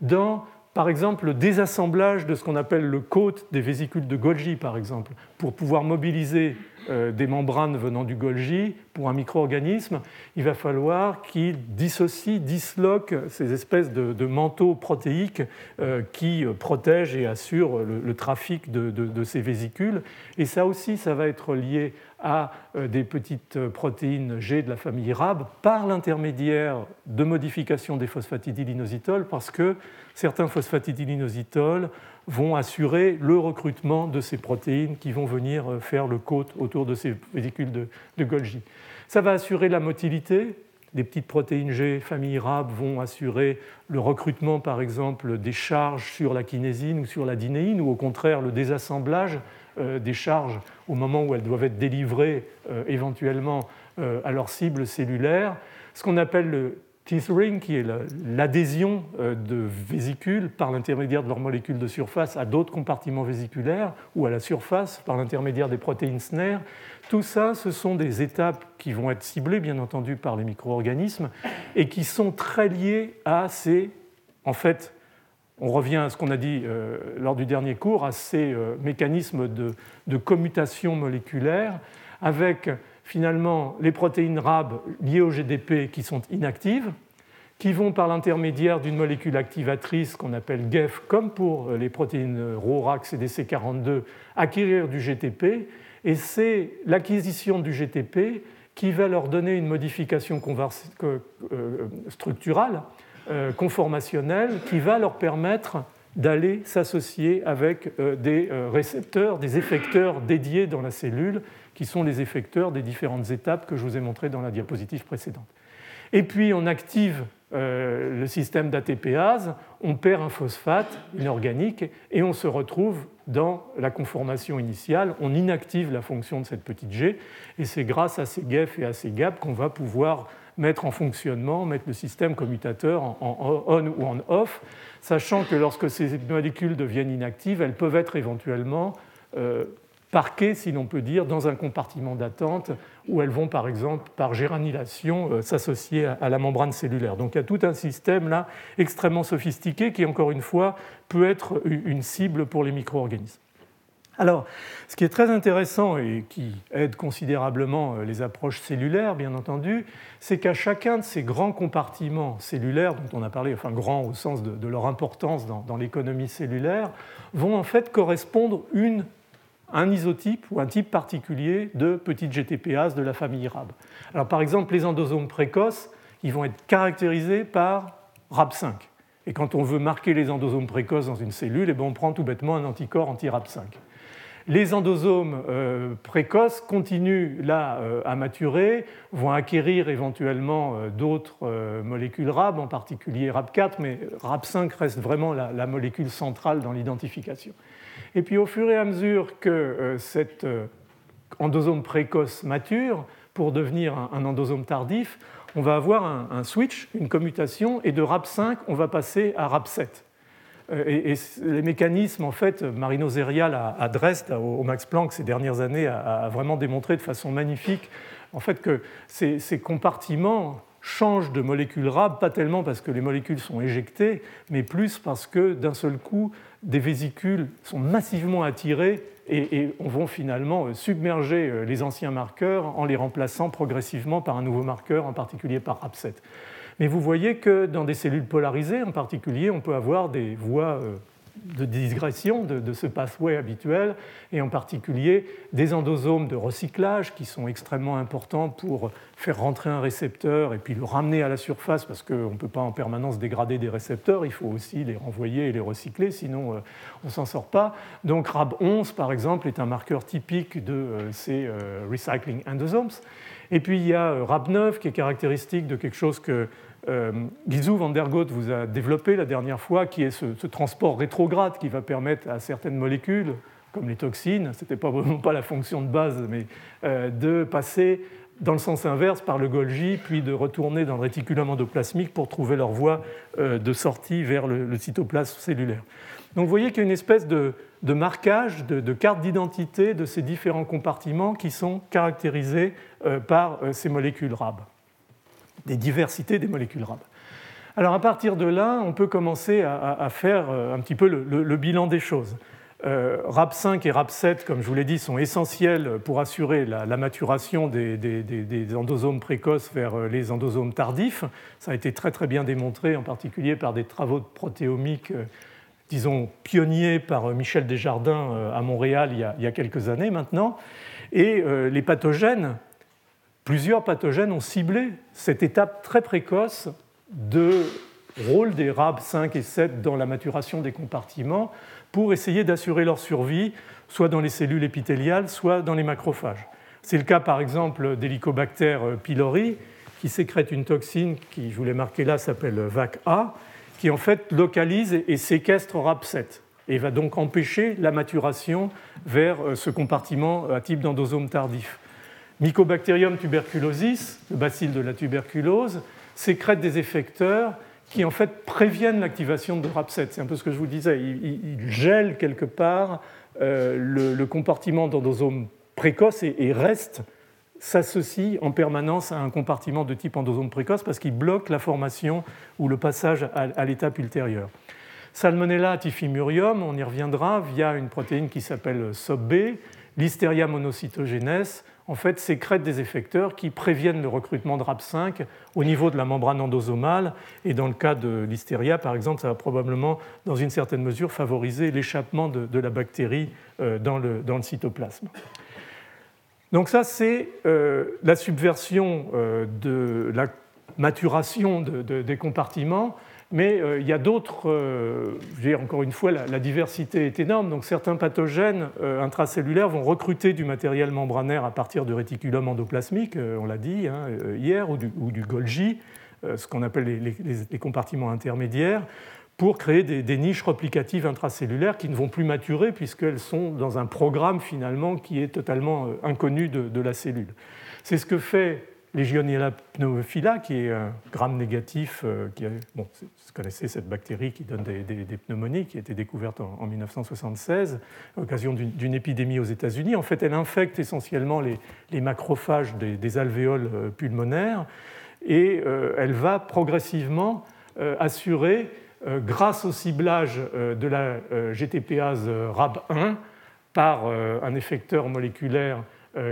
Dans, par exemple, le désassemblage de ce qu'on appelle le côte des vésicules de Golgi, par exemple, pour pouvoir mobiliser euh, des membranes venant du Golgi pour un micro-organisme, il va falloir qu'il dissocie, disloque ces espèces de, manteaux protéiques euh, qui protègent et assurent le, trafic de, ces vésicules. Et ça aussi, ça va être lié à euh, des petites protéines G de la famille RAB par l'intermédiaire de modifications des phosphatidylinositols parce que certains phosphatidylinositols vont assurer le recrutement de ces protéines qui vont venir euh, faire le côte autour de ces vésicules de, Golgi. Ça va assurer la motilité. Les petites protéines G, famille RAB, vont assurer le recrutement, par exemple, des charges sur la kinésine ou sur la dinéine, ou au contraire le désassemblage euh, des charges au moment où elles doivent être délivrées euh, éventuellement à leur cible cellulaire. Ce qu'on appelle le Qui est l'adhésion euh, de vésicules par l'intermédiaire de leurs molécules de surface à d'autres compartiments vésiculaires ou à la surface par l'intermédiaire des protéines SNER. Tout ça, ce sont des étapes qui vont être ciblées, bien entendu, par les micro-organismes et qui sont très liées à ces, en fait, on revient à ce qu'on a dit euh, lors du dernier cours, à ces euh, mécanismes de, de, commutation moléculaire avec finalement les protéines RAB liées au GDP qui sont inactives, qui vont par l'intermédiaire d'une molécule activatrice qu'on appelle GEF, comme pour les protéines RORAX et DC42, acquérir du GTP. Et c'est l'acquisition du GTP qui va leur donner une modification structurale, conformationnelle, qui va leur permettre d'aller s'associer avec des récepteurs, des effecteurs dédiés dans la cellule, qui sont les effecteurs des différentes étapes que je vous ai montrées dans la diapositive précédente. Et puis on active euh, le système d'ATPase, on perd un phosphate inorganique et on se retrouve dans la conformation initiale, on inactive la fonction de cette petite g, et c'est grâce à ces GEF et à ces GAP qu'on va pouvoir mettre en fonctionnement, mettre le système commutateur en, on ou en off, sachant que lorsque ces molécules deviennent inactives, elles peuvent être éventuellement euh, parquées, si l'on peut dire, dans un compartiment d'attente où elles vont, par exemple, par gérannulation, euh, s'associer à la membrane cellulaire. Donc il y a tout un système là extrêmement sophistiqué qui, encore une fois, peut être une cible pour les micro-organismes. Alors, ce qui est très intéressant et qui aide considérablement euh, les approches cellulaires, bien entendu, c'est qu'à chacun de ces grands compartiments cellulaires, dont on a parlé, enfin grands au sens de, leur importance dans, l'économie cellulaire, vont en fait correspondre une un isotype ou un type particulier de petites GTPase de la famille RAB. Alors, par exemple, les endosomes précoces, ils vont être caractérisés par RAB5. Et quand on veut marquer les endosomes précoces dans une cellule, eh ben, on prend tout bêtement un anticorps anti-RAB5. Les endosomes euh, précoces continuent là euh, à maturer, vont acquérir éventuellement euh, d'autres molécules RAB, en particulier RAB4, mais RAB5 reste vraiment la molécule centrale dans l'identification. Et puis au fur et à mesure que cet endosome précoce mature, pour devenir un endosome tardif, on va avoir un switch, une commutation, et de RAP5, on va passer à RAP7. Euh, et, les mécanismes, en fait, Marino Zerial à, Dresde, au Max Planck, ces dernières années, a, vraiment démontré de façon magnifique en fait, que ces, compartiments changent de molécules RAB, pas tellement parce que les molécules sont éjectées, mais plus parce que d'un seul coup, des vésicules sont massivement attirées et, vont finalement euh, submerger euh, les anciens marqueurs en les remplaçant progressivement par un nouveau marqueur, en particulier par RAP7. Mais vous voyez que dans des cellules polarisées, en particulier, on peut avoir des voies euh, de digression de, ce pathway habituel, et en particulier des endosomes de recyclage qui sont extrêmement importants pour faire rentrer un récepteur et puis le ramener à la surface parce qu'on ne peut pas en permanence dégrader des récepteurs, il faut aussi les renvoyer et les recycler, sinon euh, on ne s'en sort pas. Donc RAB11, par exemple, est un marqueur typique de euh, ces recycling endosomes. Et puis il y a RAB9 qui est caractéristique de quelque chose que euh, Gizou van der Goot vous a développé la dernière fois, qui est ce, transport rétrograde qui va permettre à certaines molécules, comme les toxines, ce n'était pas vraiment pas la fonction de base, mais euh, de passer dans le sens inverse par le Golgi, puis de retourner dans le réticulum endoplasmique pour trouver leur voie euh, de sortie vers le, cytoplasme cellulaire. Donc vous voyez qu'il y a une espèce de, marquage, de, carte d'identité de ces différents compartiments qui sont caractérisés par ces molécules RAB des diversités des molécules RAB. Alors à partir de là, on peut commencer à, faire euh, un petit peu le, bilan des choses. Euh, RAB5 et RAB7, comme je vous l'ai dit, sont essentiels pour assurer la, maturation des, endosomes précoces vers euh, les endosomes tardifs. Ça a été très très bien démontré, en particulier par des travaux de protéomique, disons, pionniers par Michel Desjardins à Montréal il y a quelques années maintenant. Et les pathogènes plusieurs pathogènes ont ciblé cette étape très précoce de rôle des RAB 5 et 7 dans la maturation des compartiments pour essayer d'assurer leur survie, soit dans les cellules épithéliales, soit dans les macrophages. C'est le cas par exemple d'Helicobacter pylori, qui sécrète une toxine qui, je vous l'ai là, s'appelle VAC-A, qui en fait localise et séquestre RAB7 et va donc empêcher la maturation vers ce compartiment à type d'endosome tardif. Mycobacterium tuberculosis, le bacille de la tuberculose, sécrète des effecteurs qui en fait préviennent l'activation de RAP7. C'est un peu ce que je vous disais. Il, gèle quelque part euh, le, compartiment d'endosome précoce et, reste, s'associe en permanence à un compartiment de type endosome précoce parce qu'il bloque la formation ou le passage à, l'étape ultérieure. Salmonella typhimurium, on y reviendra via une protéine qui s'appelle SOB-B, Listeria monocytogenes, en fait, sécrètent des effecteurs qui préviennent le recrutement de RAP5 au niveau de la membrane endosomale. Et dans le cas de l'hystéria, par exemple, ça va probablement, dans une certaine mesure, favoriser l'échappement de, la bactérie euh, dans le, cytoplasme. Donc ça, c'est la subversion de la maturation des compartiments mais euh, il y a d'autres, euh, encore une fois, la, diversité est énorme. Donc certains pathogènes euh, intracellulaires vont recruter du matériel membranaire à partir du réticulum endoplasmique, on l'a dit hein, hier, ou du, Golgi, ce qu'on appelle les, compartiments intermédiaires, pour créer des, niches replicatives intracellulaires qui ne vont plus maturer puisqu'elles sont dans un programme finalement qui est totalement inconnu de la cellule. C'est ce que fait Legionella pneumophila, qui est un gram négatif, euh, qui bon, vous connaissez cette bactérie qui donne des, pneumonies, qui a été découverte en, 1976 à l'occasion d'une épidémie aux États-Unis. En fait, elle infecte essentiellement les, macrophages des, alvéoles euh, pulmonaires et euh, elle va progressivement assurer, grâce au ciblage de la GTPase RAB1 par un effecteur moléculaire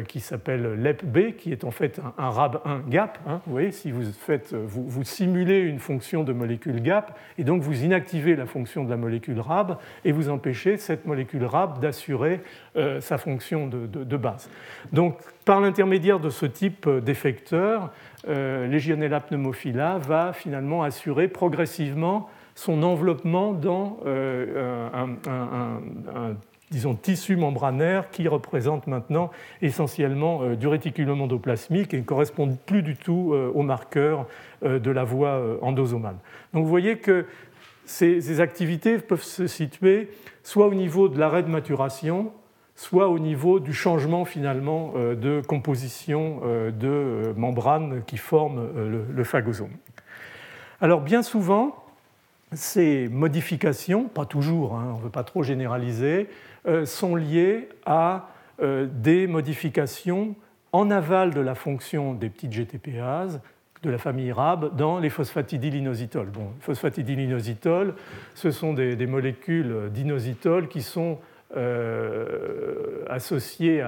qui s'appelle LEP-B, qui est en fait un, RAB1 gap. Hein. vous voyez, si vous, faites, vous, simulez une fonction de molécule gap, et donc vous inactivez la fonction de la molécule RAB, et vous empêchez cette molécule RAB d'assurer euh, sa fonction de, base. Donc, par l'intermédiaire de ce type d'effecteur, euh, pneumophila va finalement assurer progressivement son enveloppement dans un, disons, tissu membranaire qui représente maintenant essentiellement euh, du réticulum endoplasmique et ne correspond plus du tout euh, aux marqueurs euh, de la voie endosomale. Donc vous voyez que ces, activités peuvent se situer soit au niveau de l'arrêt de maturation, soit au niveau du changement finalement de composition de membranes qui forment le phagosome. Alors bien souvent, ces modifications, pas toujours, hein, on ne veut pas trop généraliser, sont liées à euh, des modifications en aval de la fonction des petites GTPases de la famille RAB dans les phosphatidylinositol. Bon, phosphatidylinositol, ce sont des, molécules d'inositol qui sont euh, associées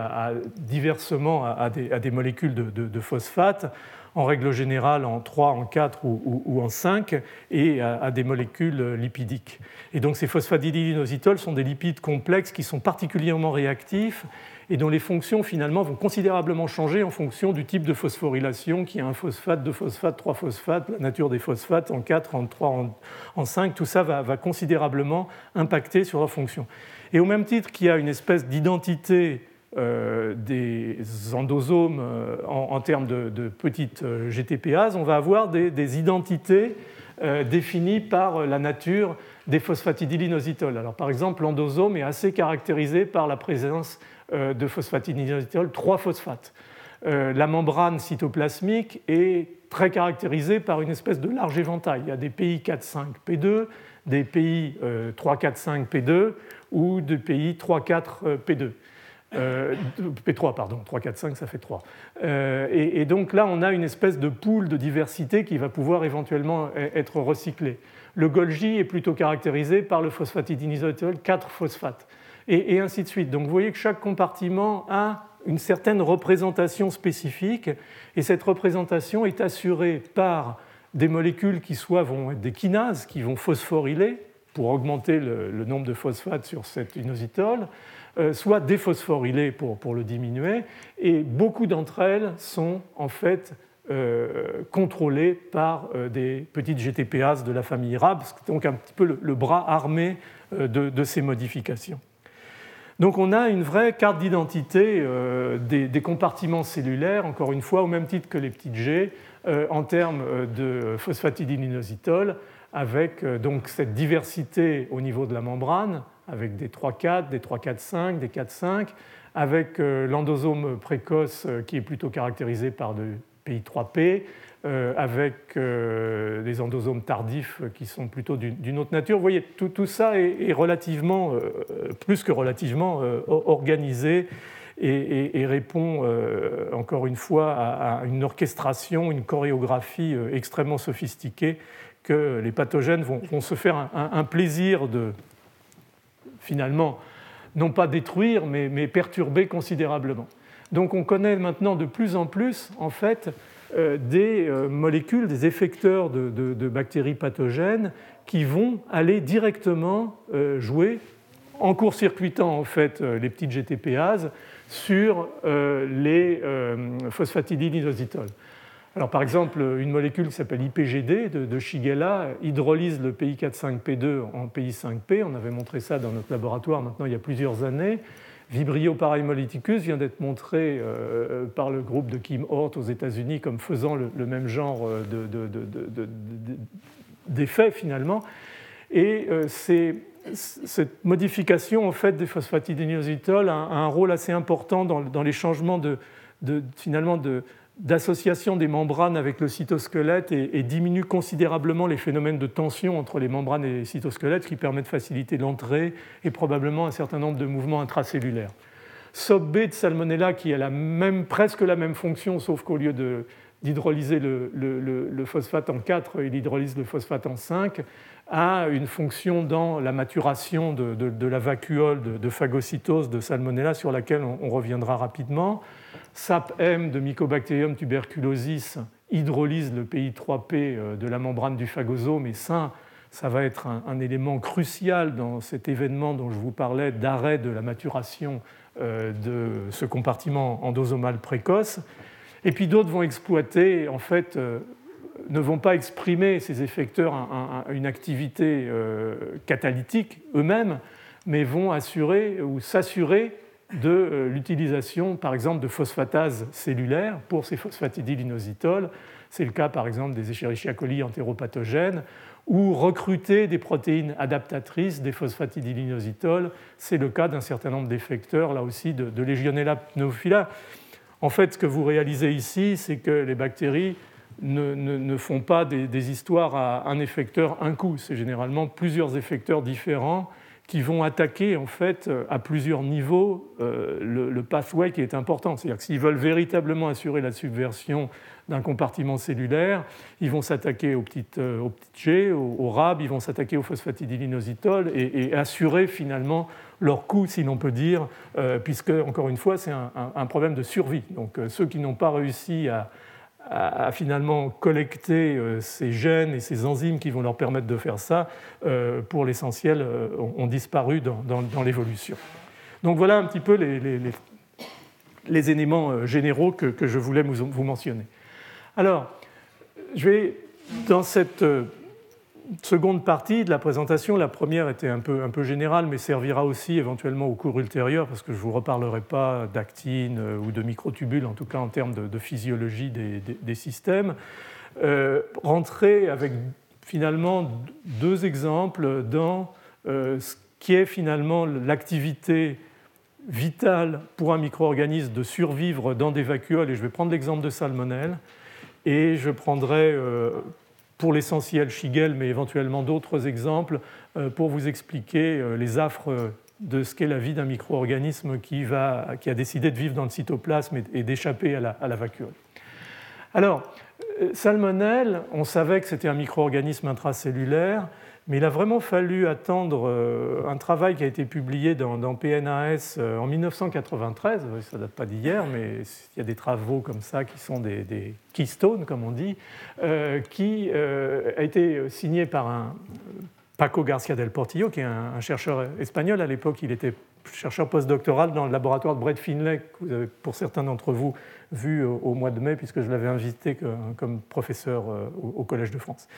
diversement à, des, molécules de phosphate en règle générale en 3, en 4 ou, en 5, et à, des molécules lipidiques. Et donc ces phosphatidylinositols sont des lipides complexes qui sont particulièrement réactifs et dont les fonctions finalement vont considérablement changer en fonction du type de phosphorylation, qui a un phosphate, deux phosphates, trois phosphates, la nature des phosphates en 4, en 3, en, 5, tout ça va, va, considérablement impacter sur leur fonction. Et au même titre qu'il y a une espèce d'identité euh, des endosomes euh, en, termes de, petites euh, GTPases, on va avoir des, identités définies par la nature des phosphatidylinositols. Alors, par exemple, l'endosome est assez caractérisé par la présence de phosphatidylinositol 3 phosphates. La membrane cytoplasmique est très caractérisée par une espèce de large éventail. Il y a des PI 4,5P2, des PI 3,4,5P2 ou des PI 3,4P2. Euh, P3, pardon, 3, 4, 5, ça fait 3. Euh, et, donc là, on a une espèce de pool de diversité qui va pouvoir éventuellement e-, être recyclée. Le Golgi est plutôt caractérisé par le phosphatidinisotol 4 phosphates, et, ainsi de suite. Donc vous voyez que chaque compartiment a une certaine représentation spécifique, et cette représentation est assurée par des molécules qui soit vont être des kinases, qui vont phosphoryler pour augmenter le, le nombre de phosphates sur cet inositol, soit déphosphorylées pour, pour le diminuer, et beaucoup d'entre elles sont en fait euh, contrôlées par euh, des petites GTPases de la famille RAB, donc un petit peu le, bras armé de, ces modifications. Donc on a une vraie carte d'identité des, compartiments cellulaires, encore une fois, au même titre que les petites G, en termes de phosphatidylinositol, avec donc cette diversité au niveau de la membrane, avec des 3-4, des 3-4-5, des 4-5, avec euh, l'endosome précoce euh, qui est plutôt caractérisé par de PI3P, euh, avec des endosomes tardifs qui sont plutôt d'une autre nature. Vous voyez, tout, ça est, relativement, plus que relativement, organisé et, répond encore une fois à, une orchestration, une chorégraphie extrêmement sophistiquée que les pathogènes vont, se faire un plaisir de, finalement, non pas détruire, mais, perturber considérablement. Donc on connaît maintenant de plus en plus, en fait, euh, des euh, molécules, des effecteurs de, bactéries pathogènes qui vont aller directement euh, jouer en court-circuitant en fait les petites GTPases sur les phosphatidylinositols. Alors, par exemple, une molécule qui s'appelle IPGD de, Shigella hydrolyse le PI4-5P2 en PI5P. On avait montré ça dans notre laboratoire maintenant il y a plusieurs années. Vibrio parahemolyticus vient d'être montré euh, par le groupe de Kim Hort aux États-Unis comme faisant le, même genre euh, d'effet finalement. Et euh, cette modification en fait, des phosphatidylinositols a, un rôle assez important dans, dans les changements de, finalement de, d'association des membranes avec le cytosquelette et, diminue considérablement les phénomènes de tension entre les membranes et les cytosquelettes, qui permet de faciliter l'entrée et probablement un certain nombre de mouvements intracellulaires. SOB-B de Salmonella, qui a la même, presque la même fonction, sauf qu'au lieu d'hydrolyser le, phosphate en 4, il hydrolyse le phosphate en 5, a une fonction dans la maturation de, la vacuole de, phagocytose de Salmonella sur laquelle on reviendra rapidement. SAP-M de Mycobacterium tuberculosis hydrolyse le PI3P euh, de la membrane du phagosome et ça, ça va être un, élément crucial dans cet événement dont je vous parlais d'arrêt de la maturation euh, de ce compartiment endosomal précoce. Et puis d'autres vont exploiter, en fait, euh, ne vont pas exprimer ces effecteurs une activité catalytique eux-mêmes, mais vont assurer ou s'assurer de euh, l'utilisation, par exemple, de phosphatases cellulaires pour ces phosphatidylinositols. C'est le cas, par exemple, des Escherichia coli entéropathogènes, ou recruter des protéines adaptatrices des phosphatidylinositols. C'est le cas d'un certain nombre d'effecteurs, là aussi, de, Legionella pneumophila. En fait, ce que vous réalisez ici, c'est que les bactéries ne, font pas des, des, histoires à un effecteur, un coup. C'est généralement plusieurs effecteurs différents qui vont attaquer en fait euh, à plusieurs niveaux euh, le, pathway qui est important. C'est-à-dire que s'ils veulent véritablement assurer la subversion d'un compartiment cellulaire, ils vont s'attaquer aux petites, euh, aux petites G, aux, RAB, ils vont s'attaquer aux phosphatidylinositols et, assurer finalement leur coût, si l'on peut dire, puisque, encore une fois, c'est un, problème de survie. Donc ceux qui n'ont pas réussi à, à, finalement collecter euh, ces gènes et ces enzymes qui vont leur permettre de faire ça, euh, pour l'essentiel, euh, ont disparu dans, l'évolution. Donc voilà un petit peu les, éléments généraux que, je voulais vous mentionner. Alors, je vais, dans cette seconde partie de la présentation, la première était un peu, un peu générale, mais servira aussi éventuellement au cours ultérieur, parce que je ne vous reparlerai pas d'actine euh, ou de microtubules, en tout cas en termes de, physiologie des, systèmes. Euh, rentrer avec finalement deux exemples dans euh, ce qui est finalement l'activité vitale pour un micro-organisme de survivre dans des vacuoles, et je vais prendre l'exemple de salmonelle, et je prendrai pour l'essentiel Schigel, mais éventuellement d'autres exemples, euh, pour vous expliquer euh, les affres de ce qu'est la vie d'un micro-organisme qui, a décidé de vivre dans le cytoplasme et, d'échapper à la, vacuole. Alors, euh, salmonelle, on savait que c'était un micro-organisme intracellulaire. Mais il a vraiment fallu attendre euh, un travail qui a été publié dans, PNAS euh, en 1993, ça ne date pas d'hier, mais il y a des travaux comme ça qui sont des, keystones, comme on dit, euh, qui a été signé par un Paco Garcia del Portillo, qui est un, chercheur espagnol. À l'époque, il était chercheur postdoctoral dans le laboratoire de Brett Finlay, que vous avez pour certains d'entre vous vu au mois de mai, puisque je l'avais invité comme professeur euh, au Collège de France.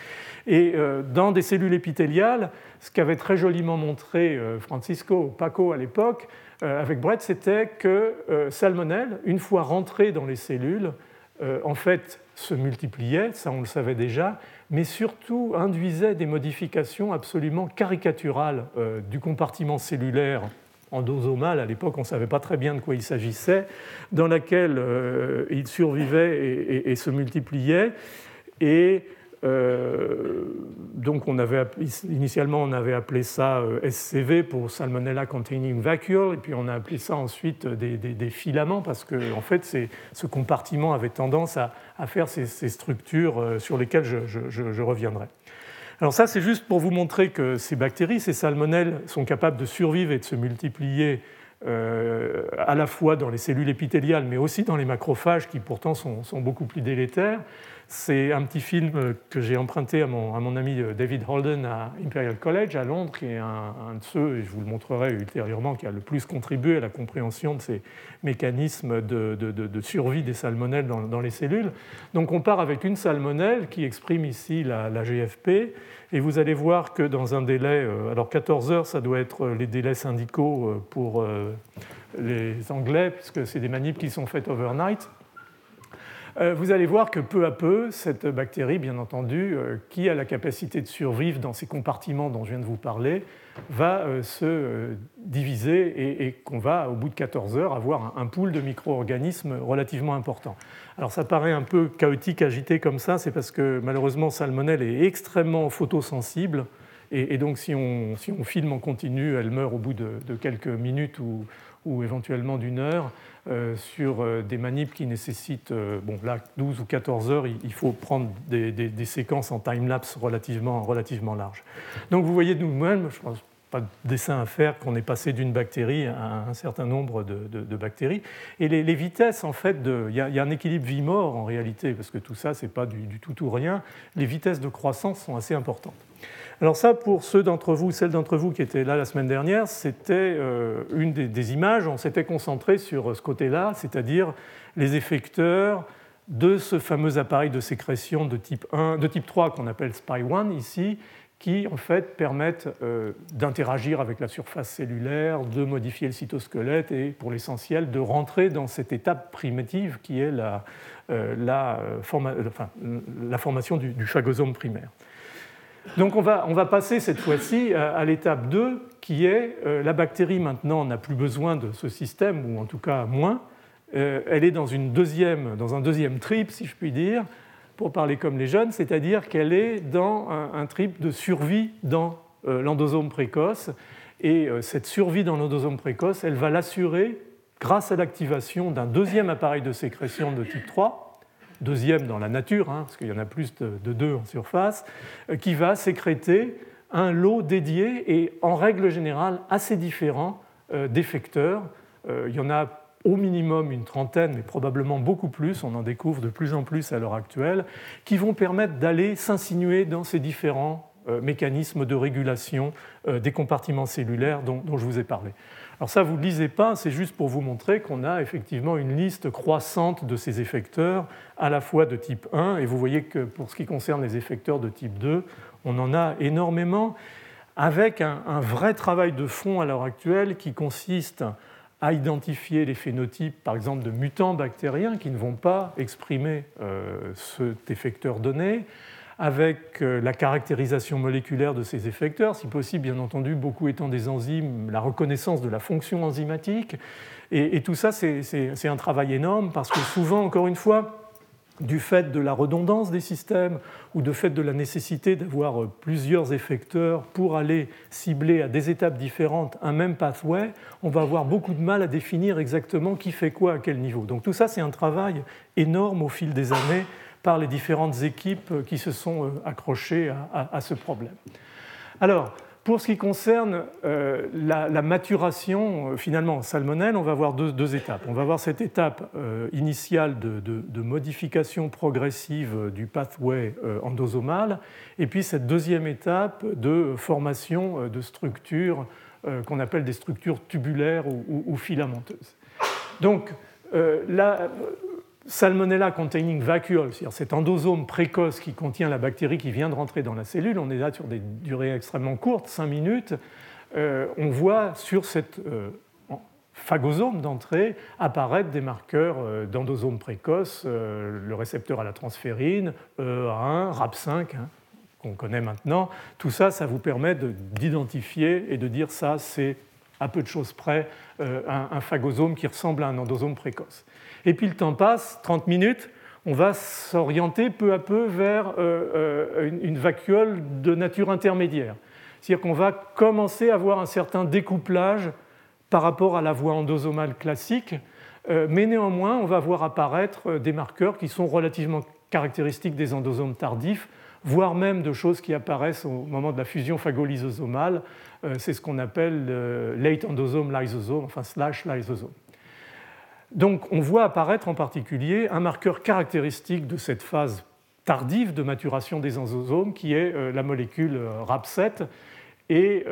Et euh, dans des cellules épithéliales, ce qu'avait très joliment montré euh, Francisco Paco à l'époque, avec Brett, c'était que Salmonelle, une fois rentré dans les cellules, en fait se multipliait, ça on le savait déjà, mais surtout induisait des modifications absolument caricaturales du compartiment cellulaire endosomal, à l'époque on ne savait pas très bien de quoi il s'agissait, dans laquelle euh, il survivait et, se multipliait. Et euh, donc initialement on avait appelé ça euh, SCV pour Salmonella Containing Vacuole, et puis on a appelé ça ensuite des, filaments, parce que en fait ce compartiment avait tendance à, faire ces, structures sur lesquelles je reviendrai. Alors ça, c'est juste pour vous montrer que ces bactéries, ces salmonelles, sont capables de survivre et de se multiplier à la fois dans les cellules épithéliales, mais aussi dans les macrophages qui pourtant sont beaucoup plus délétères. C'est un petit film que j'ai emprunté à mon, ami euh, David Holden à Imperial College à Londres, qui est un, de ceux, et je vous le montrerai ultérieurement, qui a le plus contribué à la compréhension de ces mécanismes de, survie des salmonelles dans, les cellules. Donc on part avec une salmonelle qui exprime ici la, GFP, et vous allez voir que dans un délai, euh, alors 14 heures, ça doit être les délais syndicaux euh, pour les Anglais, puisque c'est des manips qui sont faites overnight. Euh, vous allez voir que peu à peu, cette bactérie, bien entendu, euh, qui a la capacité de survivre dans ces compartiments dont je viens de vous parler, va euh, se diviser et, qu'on va, au bout de 14 heures, avoir un, pool de micro-organismes relativement important. Alors ça paraît un peu chaotique, agité comme ça, c'est parce que malheureusement, Salmonelle est extrêmement photosensible. Et, donc, si on, filme en continu, elle meurt au bout de, quelques minutes ou éventuellement d'une heure. Euh, sur euh, des manips qui nécessitent, euh, bon là, 12 ou 14 heures, il faut prendre des, séquences en time-lapse relativement, relativement larges. Donc vous voyez nous-mêmes, je pense pas de dessin à faire qu'on est passé d'une bactérie à un certain nombre de, bactéries. Et les, vitesses, en fait, il y, a un équilibre vie-mort en réalité, parce que tout ça, c'est pas du, tout ou rien. Les vitesses de croissance sont assez importantes. Alors ça, pour ceux d'entre vous, celles d'entre vous qui étaient là la semaine dernière, c'était euh, une des, images. On s'était concentré sur ce côté-là, c'est-à-dire les effecteurs de ce fameux appareil de sécrétion de type 1, de type 3 qu'on appelle SPY1 ici, qui en fait permettent euh, d'interagir avec la surface cellulaire, de modifier le cytosquelette et pour l'essentiel de rentrer dans cette étape primitive qui est la, euh, formation du, du phagosome primaire. Donc on va, passer cette fois-ci à, l'étape 2, qui est euh, la bactérie maintenant n'a plus besoin de ce système, ou en tout cas moins. Euh, elle est dans, une deuxième, dans un deuxième trip, si je puis dire, pour parler comme les jeunes, c'est-à-dire qu'elle est dans un, trip de survie dans euh, l'endosome précoce. Et cette survie dans l'endosome précoce, elle va l'assurer grâce à l'activation d'un deuxième appareil de sécrétion de type 3, deuxième dans la nature, hein, parce qu'il y en a plus de, deux en surface, euh, qui va sécréter un lot dédié et en règle générale assez différent euh, d'effecteurs. Euh, il y en a au minimum une trentaine, mais probablement beaucoup plus, on en découvre de plus en plus à l'heure actuelle, qui vont permettre d'aller s'insinuer dans ces différents mécanismes de régulation des compartiments cellulaires dont je vous ai parlé. Alors ça, vous ne lisez pas, c'est juste pour vous montrer qu'on a effectivement une liste croissante de ces effecteurs, à la fois de type 1, et vous voyez que pour ce qui concerne les effecteurs de type 2, on en a énormément, avec un, vrai travail de fond à l'heure actuelle qui consiste à identifier les phénotypes, par exemple, de mutants bactériens qui ne vont pas exprimer euh, cet effecteur donné, avec euh, la caractérisation moléculaire de ces effecteurs, si possible, bien entendu, beaucoup étant des enzymes, la reconnaissance de la fonction enzymatique. Et, tout ça, c'est un travail énorme parce que souvent, encore une fois, du fait de la redondance des systèmes ou du fait de la nécessité d'avoir plusieurs effecteurs pour aller cibler à des étapes différentes un même pathway, on va avoir beaucoup de mal à définir exactement qui fait quoi à quel niveau. Donc tout ça, c'est un travail énorme au fil des années par les différentes équipes qui se sont euh, accrochées à, ce problème. Alors, pour ce qui concerne euh, la, maturation, euh, finalement, salmonelle, on va avoir deux, étapes. On va avoir cette étape initiale de, modification progressive du pathway endosomal, et puis cette deuxième étape de formation de structures qu'on appelle des structures tubulaires ou, ou filamenteuses. Donc, là, Salmonella containing vacuole, c'est-à-dire cet endosome précoce qui contient la bactérie qui vient de rentrer dans la cellule, on est là sur des durées extrêmement courtes, 5 minutes, euh, on voit sur cet euh, phagosome d'entrée apparaître des marqueurs euh, d'endosome précoce, le récepteur à la transférine, E1, RAP5, hein, qu'on connaît maintenant. Tout ça, ça vous permet d'identifier et de dire ça, c'est à peu de choses près un phagosome qui ressemble à un endosome précoce. Et puis le temps passe, 30 minutes, on va s'orienter peu à peu vers euh, euh, une vacuole de nature intermédiaire. C'est-à-dire qu'on va commencer à avoir un certain découplage par rapport à la voie endosomale classique, euh, mais néanmoins, on va voir apparaître des marqueurs qui sont relativement caractéristiques des endosomes tardifs, voire même de choses qui apparaissent au moment de la fusion phagolysosomale. C'est ce qu'on appelle late endosome lysosome, enfin slash lysosome. Donc on voit apparaître en particulier un marqueur caractéristique de cette phase tardive de maturation des endosomes qui est la molécule RAP7 et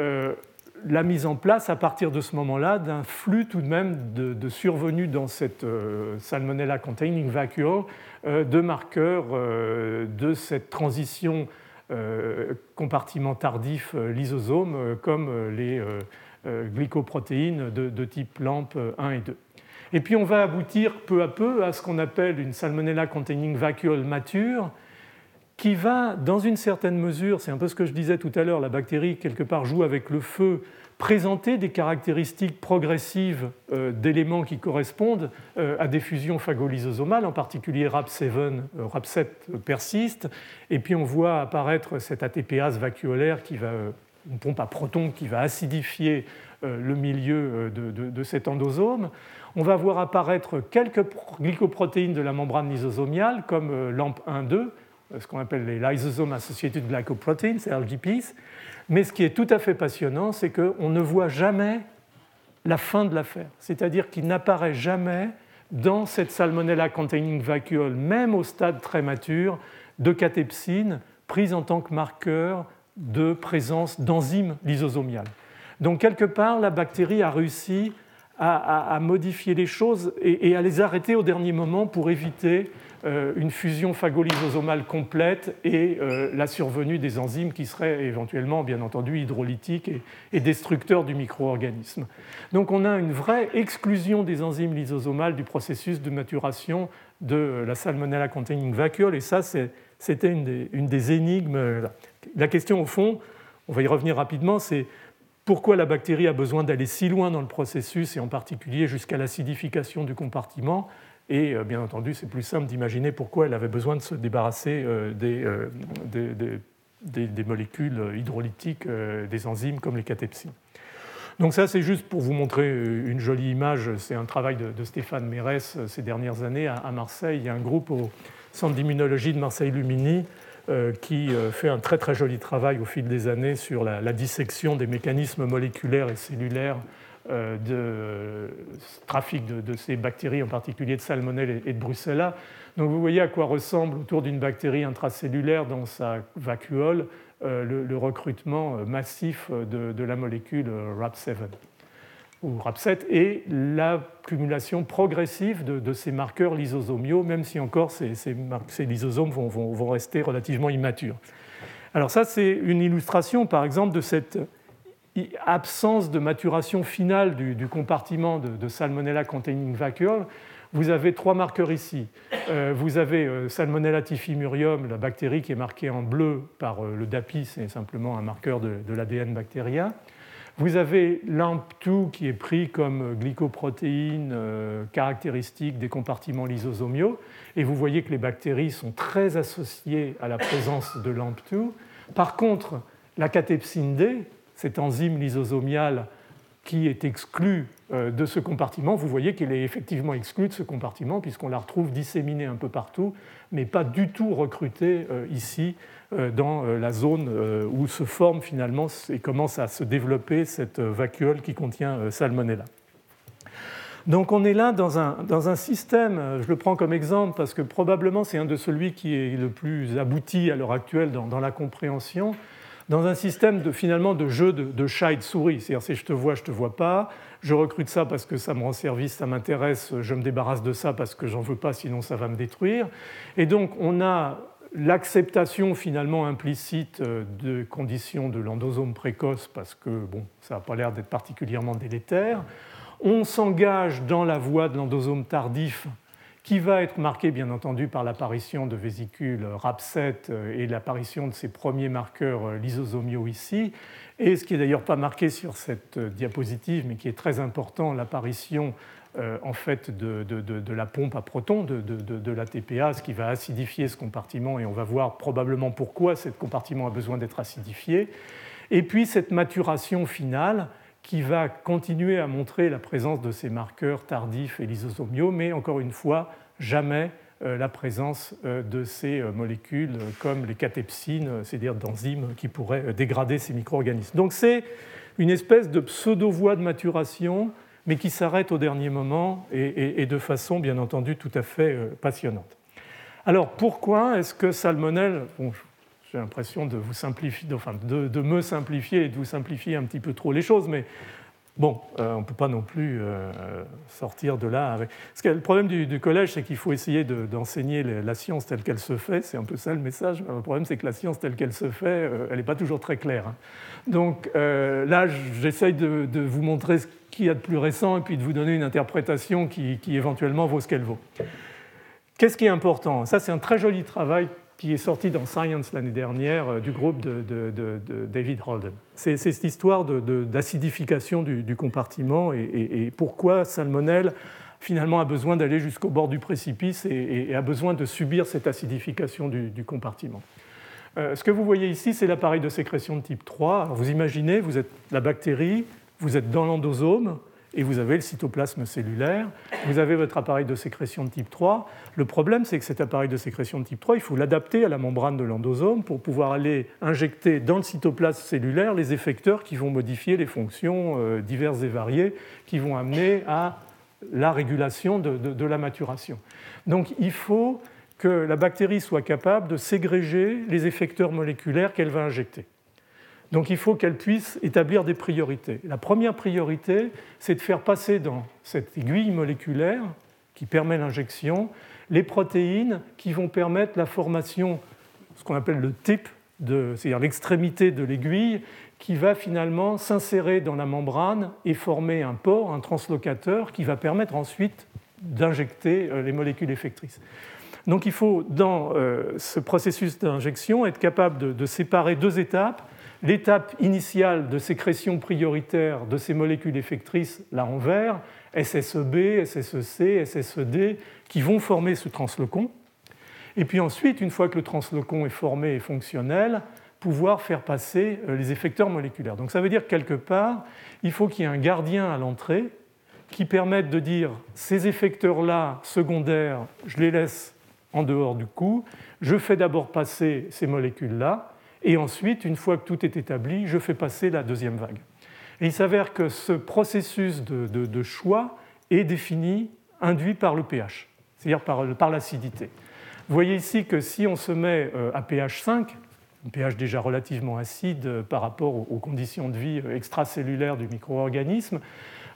la mise en place à partir de ce moment-là d'un flux tout de même de, survenus dans cette euh, Salmonella containing vacuole euh, de marqueurs euh, de cette transition compartiment tardif lysosome comme les glycoprotéines de, de, type LAMP 1 et 2. Et puis on va aboutir peu à peu à ce qu'on appelle une Salmonella containing vacuole mature qui va, dans une certaine mesure, c'est un peu ce que je disais tout à l'heure, la bactérie, quelque part, joue avec le feu, présenter des caractéristiques progressives euh, d'éléments qui correspondent euh, à des fusions phagolysosomales, en particulier RAP7, euh, RAP7 persiste, et puis on voit apparaître cet ATPase vacuolaire qui va, une pompe à protons qui va acidifier le milieu de, cet endosome. On va voir apparaître quelques glycoprotéines de la membrane lysosomiale, comme LAMP1-2, ce qu'on appelle les Lysosome Associated Glycoproteins, LGPs. Mais ce qui est tout à fait passionnant, c'est qu'on ne voit jamais la fin de l'affaire. C'est-à-dire qu'il n'apparaît jamais dans cette Salmonella containing vacuole, même au stade très mature, de catepsine prise en tant que marqueur de présence d'enzymes lysosomiales. Donc quelque part, la bactérie a réussi à, modifier les choses et, à les arrêter au dernier moment pour éviter euh, une fusion phagolysosomale complète et euh, la survenue des enzymes qui seraient éventuellement, bien entendu, hydrolytiques et, destructeurs du micro-organisme. Donc on a une vraie exclusion des enzymes lysosomales du processus de maturation de la Salmonella containing vacuole, et ça, c'était une, une des, énigmes. La question, au fond, on va y revenir rapidement, c'est pourquoi la bactérie a besoin d'aller si loin dans le processus, et en particulier jusqu'à l'acidification du compartiment et euh, bien entendu, c'est plus simple d'imaginer pourquoi elle avait besoin de se débarrasser euh, euh, des, molécules hydrolytiques, des enzymes comme les catepsines. Donc ça, c'est juste pour vous montrer une jolie image. C'est un travail de, Stéphane Mérès ces dernières années à, Marseille. Il y a un groupe au Centre d'immunologie de Marseille-Lumini qui fait un très très joli travail au fil des années sur la, dissection des mécanismes moléculaires et cellulaires euh, de trafic de, ces bactéries, en particulier de salmonelle et de brucella. Donc vous voyez à quoi ressemble autour d'une bactérie intracellulaire dans sa vacuole euh, le, recrutement euh, massif de, la molécule RAP7 ou RAP7 et l'accumulation progressive de, ces marqueurs lysosomiaux, même si encore ces, lysosomes vont, rester relativement immatures. Alors ça, c'est une illustration, par exemple, de cette absence de maturation finale du, compartiment de, Salmonella containing vacuole, vous avez trois marqueurs ici. Euh, vous avez euh, Salmonella typhimurium, la bactérie qui est marquée en bleu par euh, le DAPI, c'est simplement un marqueur de, l'ADN bactérien. Vous avez LAMP2 qui est pris comme glycoprotéine caractéristique des compartiments lysosomiaux. Et vous voyez que les bactéries sont très associées à la présence de LAMP2. Par contre, la catepsine D, cette enzyme lysosomiale qui est exclue euh, de ce compartiment, vous voyez qu'elle est effectivement exclue de ce compartiment puisqu'on la retrouve disséminée un peu partout, mais pas du tout recrutée euh, ici euh, dans la zone où se forme finalement et commence à se développer cette vacuole qui contient salmonella. Donc on est là dans un, dans un, système, je le prends comme exemple parce que probablement c'est un de celui qui est le plus abouti à l'heure actuelle dans la compréhension, dans un système de, finalement de jeu de, chat et de souris. C'est-à-dire, si je te vois, je ne te vois pas, je recrute ça parce que ça me rend service, ça m'intéresse, je me débarrasse de ça parce que j'en veux pas, sinon ça va me détruire. Et donc, on a l'acceptation finalement implicite euh, de conditions de l'endosome précoce parce que bon, ça n'a pas l'air d'être particulièrement délétère. On s'engage dans la voie de l'endosome tardif qui va être marqué bien entendu par l'apparition de vésicules RAP7 euh, et l'apparition de ces premiers marqueurs euh, lysosomiaux ici, et ce qui n'est d'ailleurs pas marqué sur cette euh, diapositive, mais qui est très important, l'apparition en fait de, la pompe à protons, de, de, la TPA, ce qui va acidifier ce compartiment, et on va voir probablement pourquoi ce compartiment a besoin d'être acidifié. Et puis cette maturation finale qui va continuer à montrer la présence de ces marqueurs tardifs et lysosomiaux, mais encore une fois, jamais la présence de ces molécules comme les catepsines, c'est-à-dire d'enzymes qui pourraient dégrader ces micro-organismes. Donc c'est une espèce de pseudo-voie de maturation, mais qui s'arrête au dernier moment et, de façon, bien entendu, tout à fait passionnante. Alors pourquoi est-ce que salmonelle, j'ai l'impression de, vous simplifier, enfin, de, me simplifier et de vous simplifier un petit peu trop les choses, mais bon, euh, on ne peut pas non plus euh, sortir de là. Avec... Parce le problème du, collège, c'est qu'il faut essayer d'enseigner la science telle qu'elle se fait. C'est un peu ça le message. le problème, c'est que la science telle qu'elle se fait, euh, elle n'est pas toujours très claire. Hein. Donc là, j'essaye de, vous montrer ce qu'il y a de plus récent et puis de vous donner une interprétation qui éventuellement vaut ce qu'elle vaut. Qu'est-ce qui est important? Ça, c'est un très joli travail qui est sorti dans Science l'année dernière euh, du groupe de, David Holden. C'est cette histoire d'acidification du, compartiment et, pourquoi Salmonelle finalement a besoin d'aller jusqu'au bord du précipice et, a besoin de subir cette acidification du, compartiment. Euh, ce que vous voyez ici, c'est l'appareil de sécrétion de type 3. vous imaginez, vous êtes la bactérie, vous êtes dans l'endosome, et vous avez le cytoplasme cellulaire, vous avez votre appareil de sécrétion de type 3. Le problème, c'est que cet appareil de sécrétion de type 3, il faut l'adapter à la membrane de l'endosome pour pouvoir aller injecter dans le cytoplasme cellulaire les effecteurs qui vont modifier les fonctions euh, diverses et variées qui vont amener à la régulation de, de la maturation. Donc il faut que la bactérie soit capable de ségréger les effecteurs moléculaires qu'elle va injecter. Donc il faut qu'elle puisse établir des priorités. La première priorité, c'est de faire passer dans cette aiguille moléculaire qui permet l'injection les protéines qui vont permettre la formation, ce qu'on appelle le type, c'est-à-dire l'extrémité de l'aiguille, qui va finalement s'insérer dans la membrane et former un port, un translocateur, qui va permettre ensuite d'injecter euh, les molécules effectrices. Donc il faut, dans euh, ce processus d'injection, être capable de séparer deux étapes l'étape initiale de sécrétion prioritaire de ces molécules effectrices, là en vert, SSEB, SSEC, SSED, qui vont former ce translocon. Et puis ensuite, une fois que le translocon est formé et fonctionnel, pouvoir faire passer euh, les effecteurs moléculaires. Donc ça veut dire que quelque part, il faut qu'il y ait un gardien à l'entrée qui permette de dire ces effecteurs-là secondaires, je les laisse en dehors du coup, je fais d'abord passer ces molécules-là, et ensuite, une fois que tout est établi, je fais passer la deuxième vague. Et il s'avère que ce processus de, choix est défini, induit par le pH, c'est-à-dire par, l'acidité. Vous voyez ici que si on se met euh, à pH 5, un pH déjà relativement acide euh, par rapport aux conditions de vie euh, extracellulaires du micro-organisme,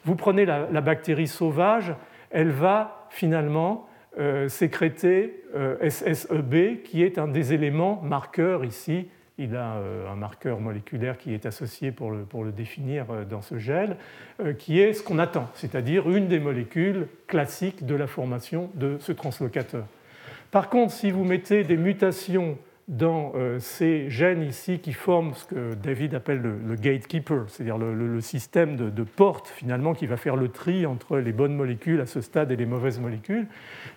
vous prenez la, bactérie sauvage, elle va finalement sécréter SSEB, qui est un des éléments marqueurs ici il a euh, un marqueur moléculaire qui est associé pour le, définir euh, dans ce gel, euh, qui est ce qu'on attend, c'est-à-dire une des molécules classiques de la formation de ce translocateur. Par contre, si vous mettez des mutations dans ces gènes ici qui forment ce que David appelle le, gatekeeper, c'est-à-dire le, système de, porte finalement qui va faire le tri entre les bonnes molécules à ce stade et les mauvaises molécules.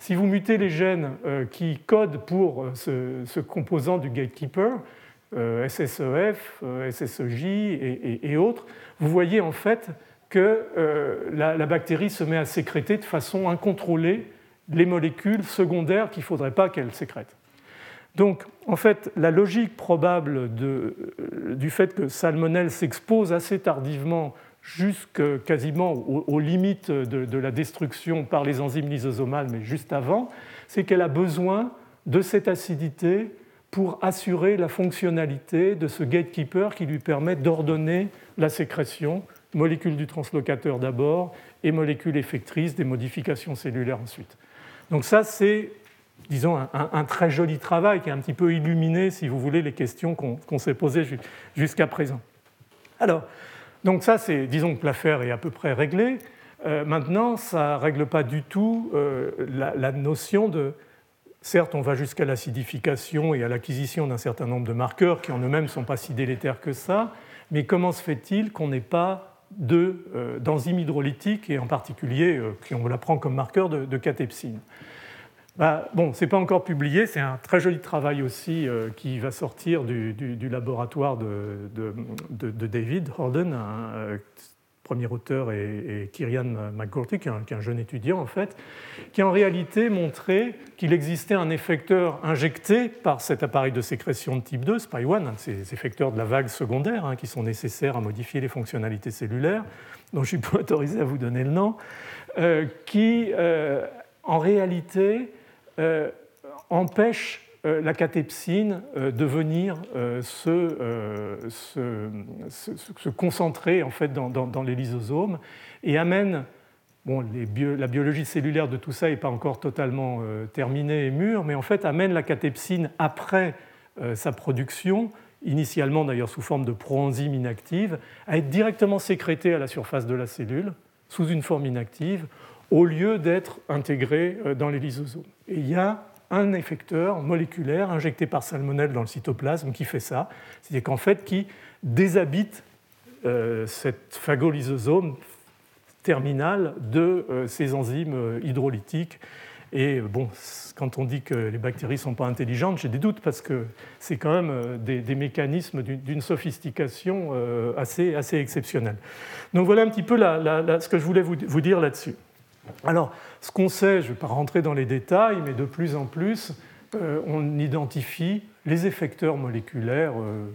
Si vous mutez les gènes qui codent pour ce composant du gatekeeper, SSEF, SSEJ et, autres, vous voyez en fait que euh, la, bactérie se met à sécréter de façon incontrôlée les molécules secondaires qu'il ne faudrait pas qu'elle sécrète. Donc, en fait, la logique probable euh, du fait que Salmonelle s'expose assez tardivement jusque quasiment aux, limites de, de, la destruction par les enzymes lysosomales, mais juste avant, c'est qu'elle a besoin de cette acidité pour assurer la fonctionnalité de ce gatekeeper qui lui permet d'ordonner la sécrétion, molécules du translocateur d'abord et molécules effectrices des modifications cellulaires ensuite. Donc ça, c'est, disons, un, très joli travail qui a un petit peu illuminé, si vous voulez, les questions qu'on s'est posées jusqu'à présent. Alors, donc ça, c'est, disons que l'affaire est à peu près réglée. Euh, maintenant, ça ne règle pas du tout euh, la notion de Certes, on va jusqu'à l'acidification et à l'acquisition d'un certain nombre de marqueurs qui en eux-mêmes ne sont pas si délétères que ça, mais comment se fait-il qu'on n'ait pas euh, d'enzymes hydrolytiques et en particulier, euh, qu'on la prend comme marqueur de, catepsine? Bah, Bon, ce n'est pas encore publié, c'est un très joli travail aussi euh, qui va sortir du, laboratoire de, David Horden, premier auteur est, Kirian McGorty, qui est, un, jeune étudiant en fait, qui a en réalité montré qu'il existait un effecteur injecté par cet appareil de sécrétion de type 2, SPY1, un de ces effecteurs de la vague secondaire hein, qui sont nécessaires à modifier les fonctionnalités cellulaires, dont je suis pas autorisé à vous donner le nom, euh, qui en réalité empêche euh, la catepsine euh, de venir euh, se, se, concentrer en fait dans, les lysosomes et amène Bon, la biologie cellulaire de tout ça n'est pas encore totalement terminée et mûre, mais en fait amène la catepsine après sa production, initialement d'ailleurs sous forme de proenzyme inactive, à être directement sécrétée à la surface de la cellule sous une forme inactive, au lieu d'être intégrée dans les lysosomes. Et il y a un effecteur moléculaire injecté par salmonelle dans le cytoplasme qui fait ça, c'est-à-dire qu'en fait qui déshabite euh, cette phagolysosome terminale de euh, ces enzymes euh, hydrolytiques. Et bon, quand on dit que les bactéries ne sont pas intelligentes, j'ai des doutes parce que c'est quand même des, mécanismes d'une sophistication assez, assez exceptionnelle. Donc voilà un petit peu ce que je voulais vous dire là-dessus. Alors, ce qu'on sait, je ne vais pas rentrer dans les détails, mais de plus en plus, euh, on identifie les effecteurs moléculaires. Euh,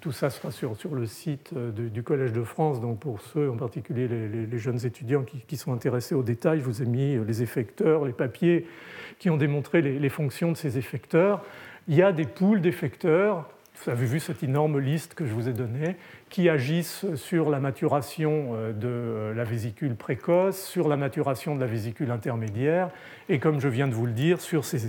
tout ça sera sur, le site euh, du Collège de France, donc pour ceux, en particulier les, jeunes étudiants qui, sont intéressés aux détails, je vous ai mis les effecteurs, les papiers qui ont démontré les, les fonctions de ces effecteurs. Il y a des poules d'effecteurs vous avez vu cette énorme liste que je vous ai donnée, qui agissent sur la maturation euh, de euh, la vésicule précoce, sur la maturation de la vésicule intermédiaire, et comme je viens de vous le dire, sur ces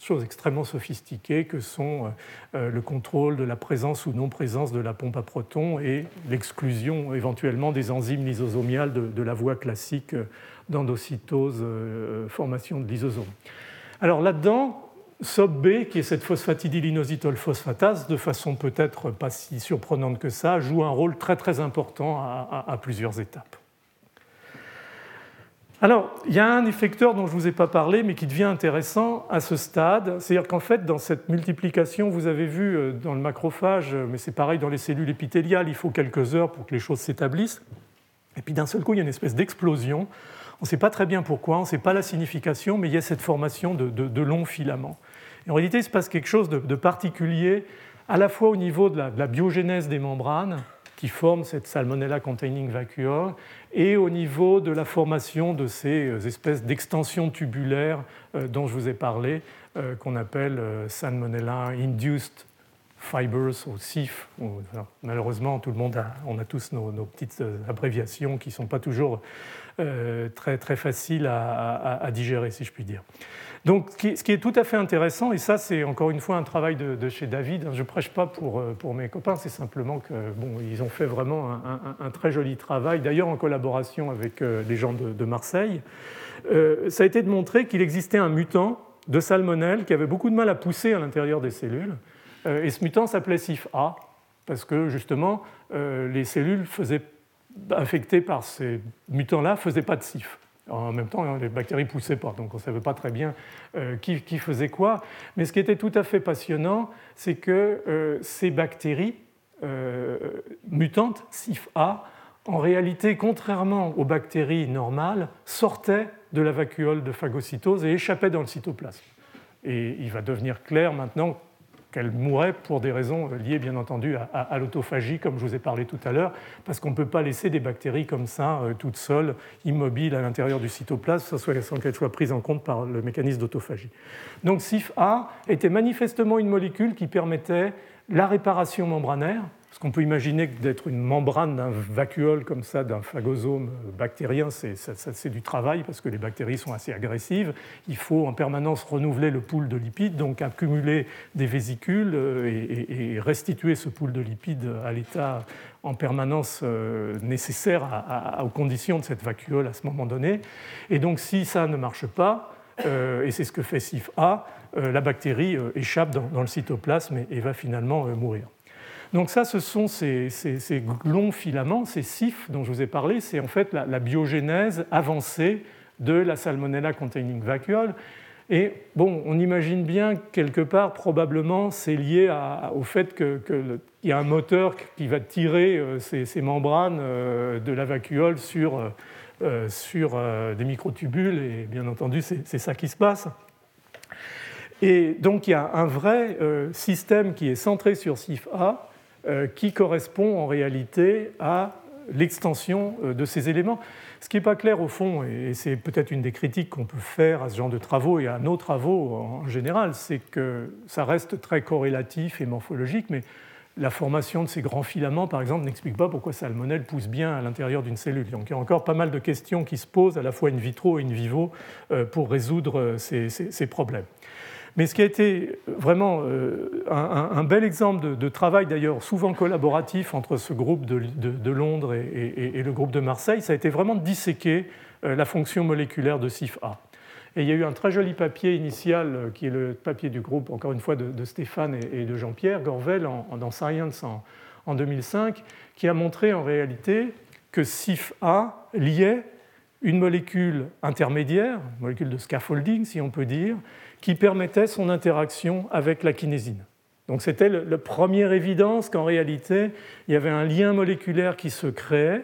choses extrêmement sophistiquées que sont euh, le contrôle de la présence ou non-présence de la pompe à protons et l'exclusion éventuellement des enzymes lysosomiales de la voie classique d'endocytose, formation de lysosome. Alors là-dedans, SOB-B, qui est cette phosphatidylinositol phosphatase, de façon peut-être pas si surprenante que ça, joue un rôle très très important à, plusieurs étapes. Alors, il y a un effecteur dont je ne vous ai pas parlé, mais qui devient intéressant à ce stade. C'est-à-dire qu'en fait, dans cette multiplication, vous avez vu euh, dans le macrophage, mais c'est pareil dans les cellules épithéliales, il faut quelques heures pour que les choses s'établissent. Et puis d'un seul coup, il y a une espèce d'explosion. On ne sait pas très bien pourquoi, on ne sait pas la signification, mais il y a cette formation de longs filaments en réalité, il se passe quelque chose de, particulier, à la fois au niveau de la, biogénèse des membranes, qui forment cette Salmonella containing vacuole, et au niveau de la formation de ces euh, espèces d'extensions tubulaires euh, dont je vous ai parlé, euh, qu'on appelle Salmonella induced fibers ou SIF. Malheureusement, tout le monde a, on a tous nos, petites abréviations qui ne sont pas toujours très, très faciles à, digérer, si je puis dire. Donc, ce qui est tout à fait intéressant, et ça, c'est encore une fois un travail de, chez David. Je ne prêche pas pour, euh, pour mes copains, c'est simplement que bon, ils ont fait vraiment un, très joli travail, d'ailleurs en collaboration avec euh, les gens de, Marseille. Euh, ça a été de montrer qu'il existait un mutant de salmonelle qui avait beaucoup de mal à pousser à l'intérieur des cellules. et ce mutant s'appelait CIF-A, parce que justement, les cellules faisaient, infectées par ces mutants-là ne faisaient pas de CIF. En même temps, hein, les bactéries ne poussaient pas, donc on ne savait pas très bien euh, qui, faisait quoi. Mais ce qui était tout à fait passionnant, c'est que euh, ces bactéries euh, mutantes, CIF-A, en réalité, contrairement aux bactéries normales, sortaient de la vacuole de phagocytose et échappaient dans le cytoplasme. Et il va devenir clair maintenant qu'elle mourrait pour des raisons liées bien entendu à, l'autophagie, comme je vous ai parlé tout à l'heure, parce qu'on ne peut pas laisser des bactéries comme ça, euh, toutes seules, immobiles à l'intérieur du cytoplasme, sans qu'elles soient prises en compte par le mécanisme d'autophagie. Donc CIF-A était manifestement une molécule qui permettait la réparation membranaire, ce qu'on peut imaginer d'être une membrane d'un vacuole comme ça, d'un phagosome bactérien, c'est du travail parce que les bactéries sont assez agressives. Il faut en permanence renouveler le pool de lipides, donc accumuler des vésicules euh, et, restituer ce pool de lipides à l'état en permanence euh, nécessaire aux conditions de cette vacuole à ce moment donné. Et donc si ça ne marche pas, euh, et c'est ce que fait CIF-A, la bactérie échappe dans, le cytoplasme et va finalement mourir. Donc ça, ce sont ces, longs filaments, ces sifs dont je vous ai parlé, c'est en fait la, biogénèse avancée de la Salmonella containing vacuole. Et bon, on imagine bien quelque part, probablement, c'est lié au fait qu'il y a un moteur qui va tirer euh, ces, membranes euh, de la vacuole sur, euh, sur des microtubules, et bien entendu, c'est ça qui se passe. Et donc, il y a un vrai système qui est centré sur CIF-A qui correspond en réalité à l'extension de ces éléments. Ce qui n'est pas clair au fond, et c'est peut-être une des critiques qu'on peut faire à ce genre de travaux et à nos travaux en général, c'est que ça reste très corrélatif et morphologique, mais la formation de ces grands filaments, par exemple, n'explique pas pourquoi salmonelle pousse bien à l'intérieur d'une cellule. Donc il y a encore pas mal de questions qui se posent à la fois in vitro et in vivo euh, pour résoudre ces problèmes. Mais ce qui a été vraiment euh, un, bel exemple de, travail, d'ailleurs souvent collaboratif entre ce groupe de, Londres et, le groupe de Marseille, ça a été vraiment de disséquer euh, la fonction moléculaire de CIF-A. Et il y a eu un très joli papier initial, euh, qui est le papier du groupe, encore une fois, de, Stéphane et, de Jean-Pierre Gorvel dans Science en, en 2005, qui a montré en réalité que CIF-A liait une molécule intermédiaire, une molécule de scaffolding si on peut dire, qui permettait son interaction avec la kinésine. Donc c'était la première évidence qu'en réalité, il y avait un lien moléculaire qui se créait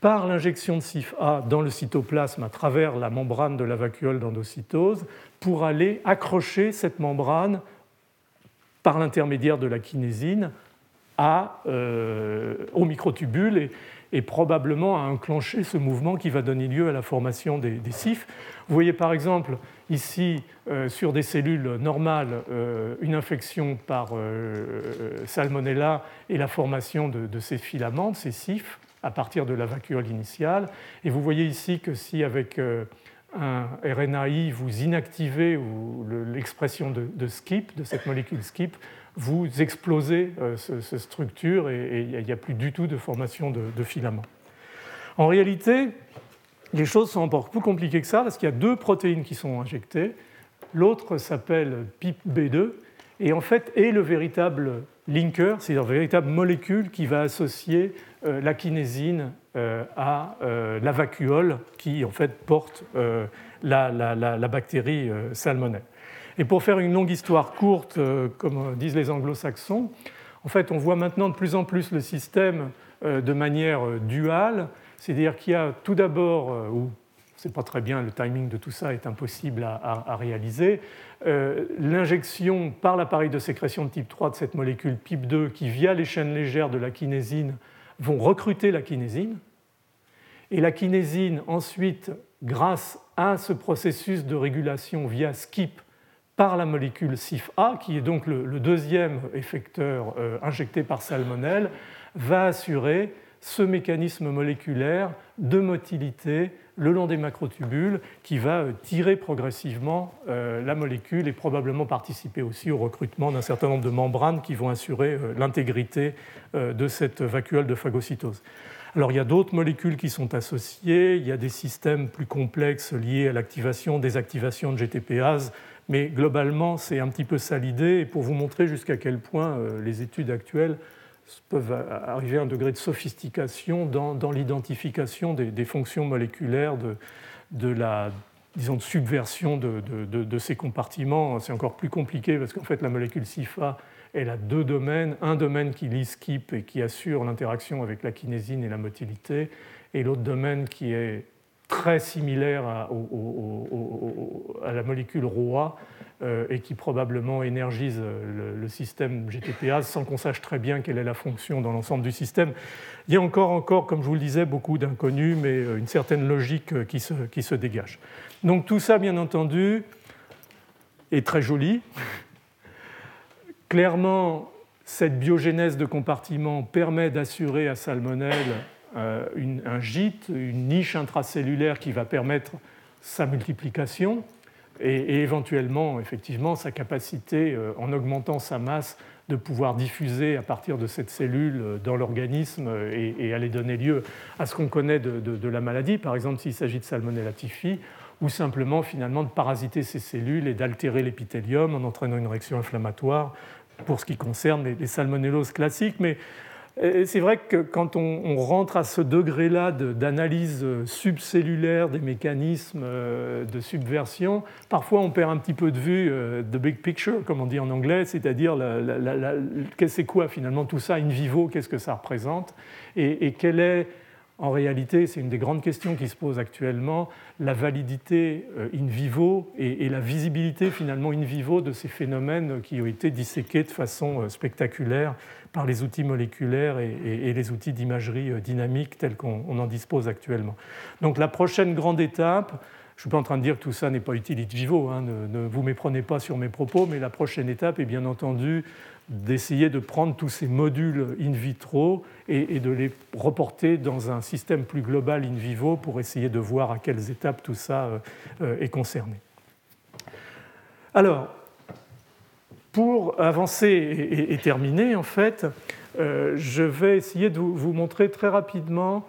par l'injection de CIF-A dans le cytoplasme à travers la membrane de la vacuole d'endocytose pour aller accrocher cette membrane par l'intermédiaire de la kinésine euh, au microtubule et, probablement à enclencher ce mouvement qui va donner lieu à la formation des, des. Vous voyez par exemple ici euh, sur des cellules normales euh, une infection par euh, salmonella et la formation de, ces filaments, de ces cifs, à partir de la vacuole initiale. Et vous voyez ici que si avec un RNAi vous inactivez l'expression de, skip, de cette molécule skip, vous explosez cette structure et il n'y a plus du tout de formation de, de filaments. En réalité, les choses sont encore plus compliquées que ça parce qu'il y a deux protéines qui sont injectées. L'autre s'appelle PIP-B2 et en fait est le véritable linker, c'est-à-dire la véritable molécule qui va associer euh, la kinésine euh, à euh, la vacuole qui en fait porte la, bactérie salmonelle. Et pour faire une longue histoire courte, comme disent les anglo-saxons, en fait on voit maintenant de plus en plus le système de manière duale c'est-à-dire qu'il y a tout d'abord, euh, ou c'est pas très bien, le timing de tout ça est impossible à, réaliser, euh, l'injection par l'appareil de sécrétion de type 3 de cette molécule PIP2 qui, via les chaînes légères de la kinésine, vont recruter la kinésine. Et la kinésine, ensuite, grâce à ce processus de régulation via SKIP par la molécule CIF-A, qui est donc le, deuxième effecteur euh, injecté par salmonelle, va assurer ce mécanisme moléculaire de motilité le long des macrotubules qui va euh, tirer progressivement euh, la molécule et probablement participer aussi au recrutement d'un certain nombre de membranes qui vont assurer euh, l'intégrité de cette vacuole de phagocytose. Alors il y a d'autres molécules qui sont associées, il y a des systèmes plus complexes liés à l'activation, désactivation de GTPase, mais globalement c'est un petit peu ça l'idée et pour vous montrer jusqu'à quel point les études actuelles peuvent arriver à un degré de sophistication dans, l'identification des, fonctions moléculaires de, la disons, de subversion de, ces compartiments. C'est encore plus compliqué parce qu'en fait, la molécule SIFA, elle a deux domaines. Un domaine qui lit et qui assure l'interaction avec la kinésine et la motilité, et l'autre domaine qui est très similaire à, à la molécule ROA, et qui probablement énergise le, système GTPase sans qu'on sache très bien quelle est la fonction dans l'ensemble du système. Il y a encore, encore, comme je vous le disais, beaucoup d'inconnus, mais euh, une certaine logique euh, qui se, dégage. Donc tout ça, bien entendu, est très joli. Clairement, cette biogénèse de compartiment permet d'assurer à Salmonelle un gîte, une niche intracellulaire qui va permettre sa multiplication et, éventuellement, effectivement, sa capacité, euh, en augmentant sa masse, de pouvoir diffuser à partir de cette cellule euh, dans l'organisme euh, et, aller donner lieu à ce qu'on connaît de, la maladie, par exemple s'il s'agit de Salmonella typhi, ou simplement finalement de parasiter ces cellules et d'altérer l'épithélium en entraînant une réaction inflammatoire pour ce qui concerne les, salmonelloses classiques. Mais c'est vrai que quand on, rentre à ce degré-là d'analyse subcellulaire des mécanismes euh, de subversion, parfois on perd un petit peu de vue euh, the big picture, comme on dit en anglais, c'est-à-dire c'est quoi finalement tout ça in vivo, qu'est-ce que ça représente, et, et quelle est en réalité, c'est une des grandes questions qui se posent actuellement, la validité euh, in vivo et, la visibilité finalement in vivo de ces phénomènes qui ont été disséqués de façon euh, spectaculaire par les outils moléculaires et, les outils d'imagerie euh, dynamique tels qu'on en dispose actuellement. Donc la prochaine grande étape, je ne suis pas en train de dire que tout ça n'est pas utile in vivo, hein, ne, vous méprenez pas sur mes propos, mais la prochaine étape est bien entendu d'essayer de prendre tous ces modules in vitro et, de les reporter dans un système plus global in vivo pour essayer de voir à quelles étapes tout ça euh, euh, est concerné. Alors, pour avancer et, terminer, en fait, euh, je vais essayer de vous montrer très rapidement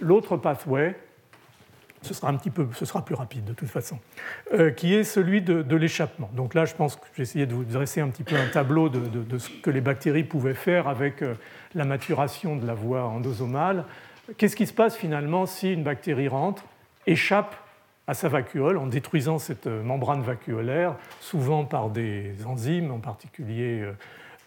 l'autre pathway ce sera un petit peu, ce sera plus rapide de toute façon, euh, qui est celui de, l'échappement. Donc là, je pense que j'ai essayé de vous dresser un petit peu un tableau de, ce que les bactéries pouvaient faire avec euh, la maturation de la voie endosomale. Qu'est-ce qui se passe finalement si une bactérie rentre, échappe à sa vacuole en détruisant cette euh, membrane vacuolaire, souvent par des enzymes, en particulier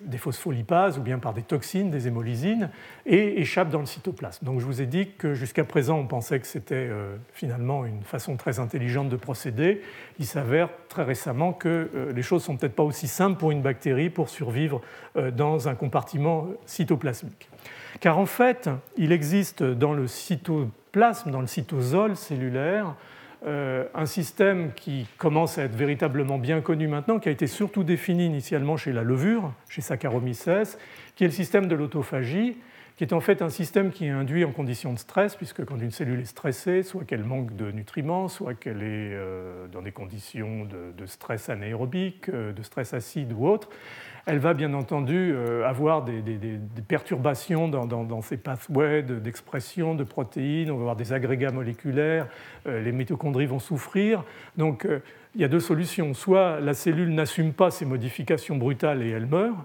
des phospholipases ou bien par des toxines, des hémolysines, et échappe dans le cytoplasme. Donc je vous ai dit que jusqu'à présent on pensait que c'était euh, finalement une façon très intelligente de procéder. Il s'avère très récemment que euh, les choses sont peut-être pas aussi simples pour une bactérie pour survivre euh, dans un compartiment cytoplasmique. Car en fait, il existe dans le cytoplasme, dans le cytosol cellulaire, un système qui commence à être véritablement bien connu maintenant, qui a été surtout défini initialement chez la levure, chez Saccharomyces, qui est le système de l'autophagie, qui est en fait un système qui est induit en conditions de stress, puisque quand une cellule est stressée, soit qu'elle manque de nutriments, soit qu'elle est euh, dans des conditions de, stress anaérobique, euh, de stress acide ou autre, elle va bien entendu euh, avoir des, perturbations dans, ces pathways d'expression de, protéines, on va avoir des agrégats moléculaires, euh, les mitochondries vont souffrir. Donc euh, il y a deux solutions. Soit la cellule n'assume pas ces modifications brutales et elle meurt,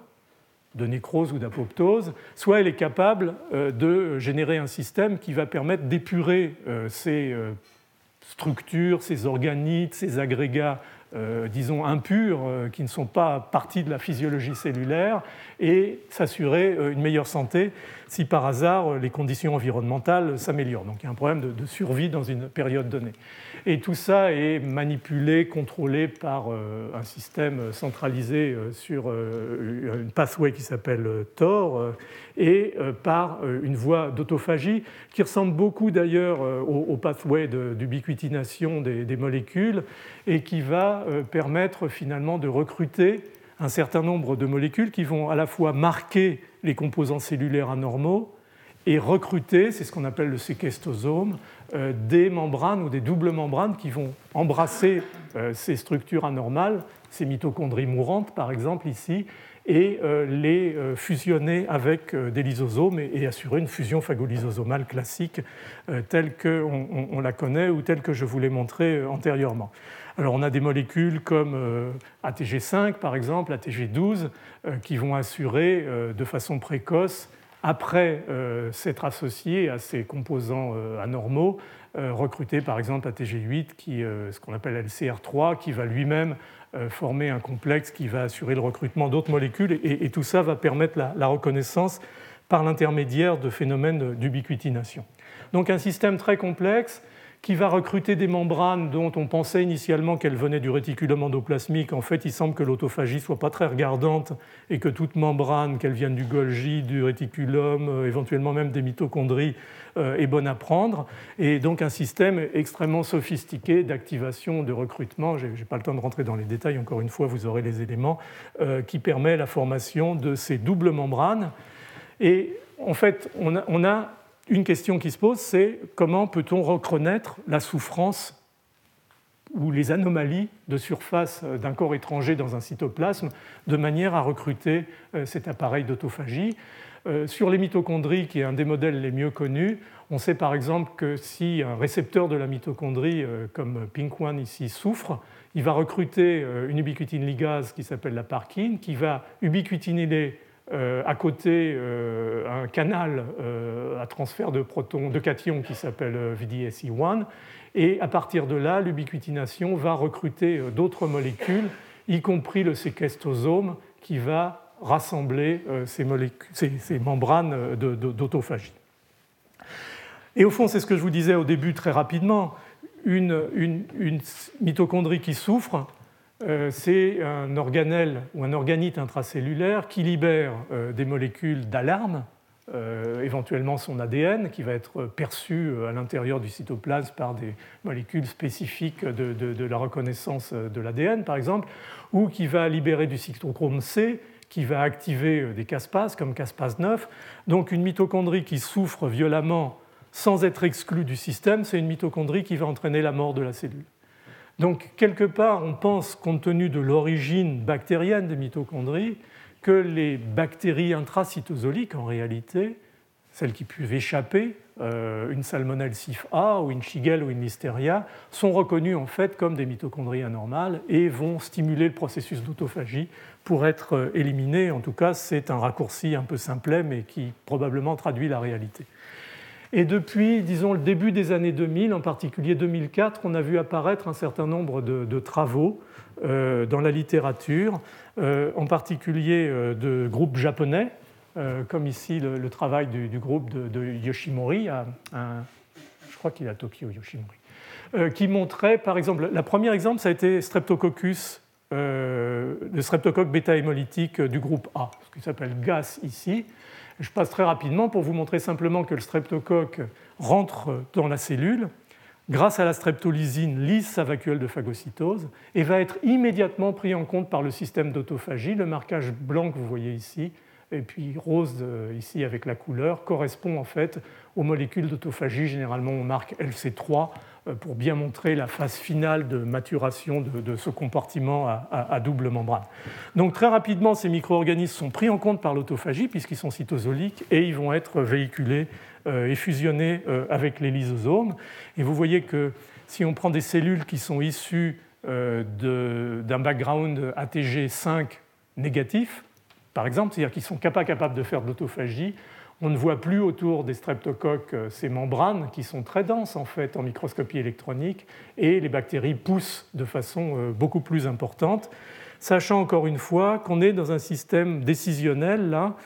de nécrose ou d'apoptose, soit elle est capable de générer un système qui va permettre d'épurer ces structures, ces organites, ces agrégats euh, disons, impurs, euh, qui ne sont pas partie de la physiologie cellulaire, et s'assurer euh, une meilleure santé si par hasard les conditions environnementales s'améliorent. Donc il y a un problème de, survie dans une période donnée. Et tout ça est manipulé, contrôlé par un système centralisé sur une pathway qui s'appelle TOR et par une voie d'autophagie qui ressemble beaucoup d'ailleurs au, pathway d'ubiquitination des molécules et qui va euh, permettre finalement de recruter un certain nombre de molécules qui vont à la fois marquer les composants cellulaires anormaux et recruter, c'est ce qu'on appelle le séquestosome, euh, des membranes ou des doubles membranes qui vont embrasser euh, ces structures anormales, ces mitochondries mourantes par exemple ici, et les fusionner avec des lysosomes et assurer une fusion phagolysosomale classique telle qu'on la connaît ou telle que je vous l'ai montrée antérieurement. Alors on a des molécules comme euh, ATG5 par exemple, ATG12, euh, qui vont assurer euh, de façon précoce, après s'être associées à ces composants anormaux, recruter par exemple ATG8, qui, ce qu'on appelle LCR3, qui va lui-même former un complexe qui va assurer le recrutement d'autres molécules, et, tout ça va permettre la reconnaissance par l'intermédiaire de phénomènes d'ubiquitination. Donc un système très complexe qui va recruter des membranes dont on pensait initialement qu'elles venaient du réticulum endoplasmique. En fait, il semble que l'autophagie soit pas très regardante et que toute membrane, qu'elle vienne du Golgi, du réticulum, euh, éventuellement même des mitochondries, euh, est bonne à prendre. Et donc un système extrêmement sophistiqué d'activation, de recrutement, je n'ai pas le temps de rentrer dans les détails, encore une fois, vous aurez les éléments, euh, qui permet la formation de ces doubles membranes. Et en fait, on a une question qui se pose, c'est comment peut-on reconnaître la souffrance ou les anomalies de surface d'un corps étranger dans un cytoplasme de manière à recruter euh, cet appareil d'autophagie? Euh, sur les mitochondries, qui est un des modèles les mieux connus, on sait par exemple que si un récepteur de la mitochondrie, euh, comme Pink1 ici, souffre, il va recruter une ubiquitine ligase qui s'appelle la parkine, qui va ubiquitiner à côté un canal à transfert de protons, de cations qui s'appelle VDSE1, et à partir de là, l'ubiquitination va recruter d'autres molécules, y compris le séquestosome, qui va rassembler ces, ces membranes d'autophagie. Et au fond, c'est ce que je vous disais au début très rapidement, une, mitochondrie qui souffre, euh, c'est un organelle ou un organite intracellulaire qui libère euh, des molécules d'alarme, euh, éventuellement son ADN, qui va être perçu à l'intérieur du cytoplasme par des molécules spécifiques de, de la reconnaissance de l'ADN, par exemple, ou qui va libérer du cytochrome C, qui va activer des caspases comme caspase 9. Donc une mitochondrie qui souffre violemment sans être exclue du système, c'est une mitochondrie qui va entraîner la mort de la cellule. Donc, quelque part, on pense, compte tenu de l'origine bactérienne des mitochondries, que les bactéries intracytosoliques, en réalité, celles qui peuvent échapper, euh, une salmonelle CIF-A ou une Shigella ou une Listeria, sont reconnues en fait comme des mitochondries anormales et vont stimuler le processus d'autophagie pour être euh, éliminées. En tout cas, c'est un raccourci un peu simplet, mais qui probablement traduit la réalité. Et depuis, disons, le début des années 2000, en particulier 2004, on a vu apparaître un certain nombre de, travaux euh, dans la littérature, euh, en particulier euh, de groupes japonais, comme ici le, travail du, groupe de, Yoshimori, je crois qu'il est à Tokyo, Yoshimori, qui montrait, par exemple, la première exemple, ça a été Streptococcus, le streptocoque bêta-hémolytique du groupe A, ce qui s'appelle GAS ici. Je passe très rapidement pour vous montrer simplement que le streptocoque rentre dans la cellule, grâce à la streptolysine, lise sa vacuole de phagocytose et va être immédiatement pris en compte par le système d'autophagie. Le marquage blanc que vous voyez ici, et puis rose euh, ici avec la couleur, correspond en fait aux molécules d'autophagie. Généralement, on marque LC3 euh, pour bien montrer la phase finale de maturation de, ce compartiment à, double membrane. Donc très rapidement, ces micro-organismes sont pris en compte par l'autophagie puisqu'ils sont cytosoliques et ils vont être véhiculés euh, et fusionnés euh, avec les lysosomes. Et vous voyez que si on prend des cellules qui sont issues d'un background ATG5 négatif, par exemple, c'est-à-dire qui sont pas capables de faire de l'autophagie, on ne voit plus autour des streptocoques euh, ces membranes qui sont très denses en fait en microscopie électronique et les bactéries poussent de façon euh, beaucoup plus importante, sachant encore une fois qu'on est dans un système décisionnel là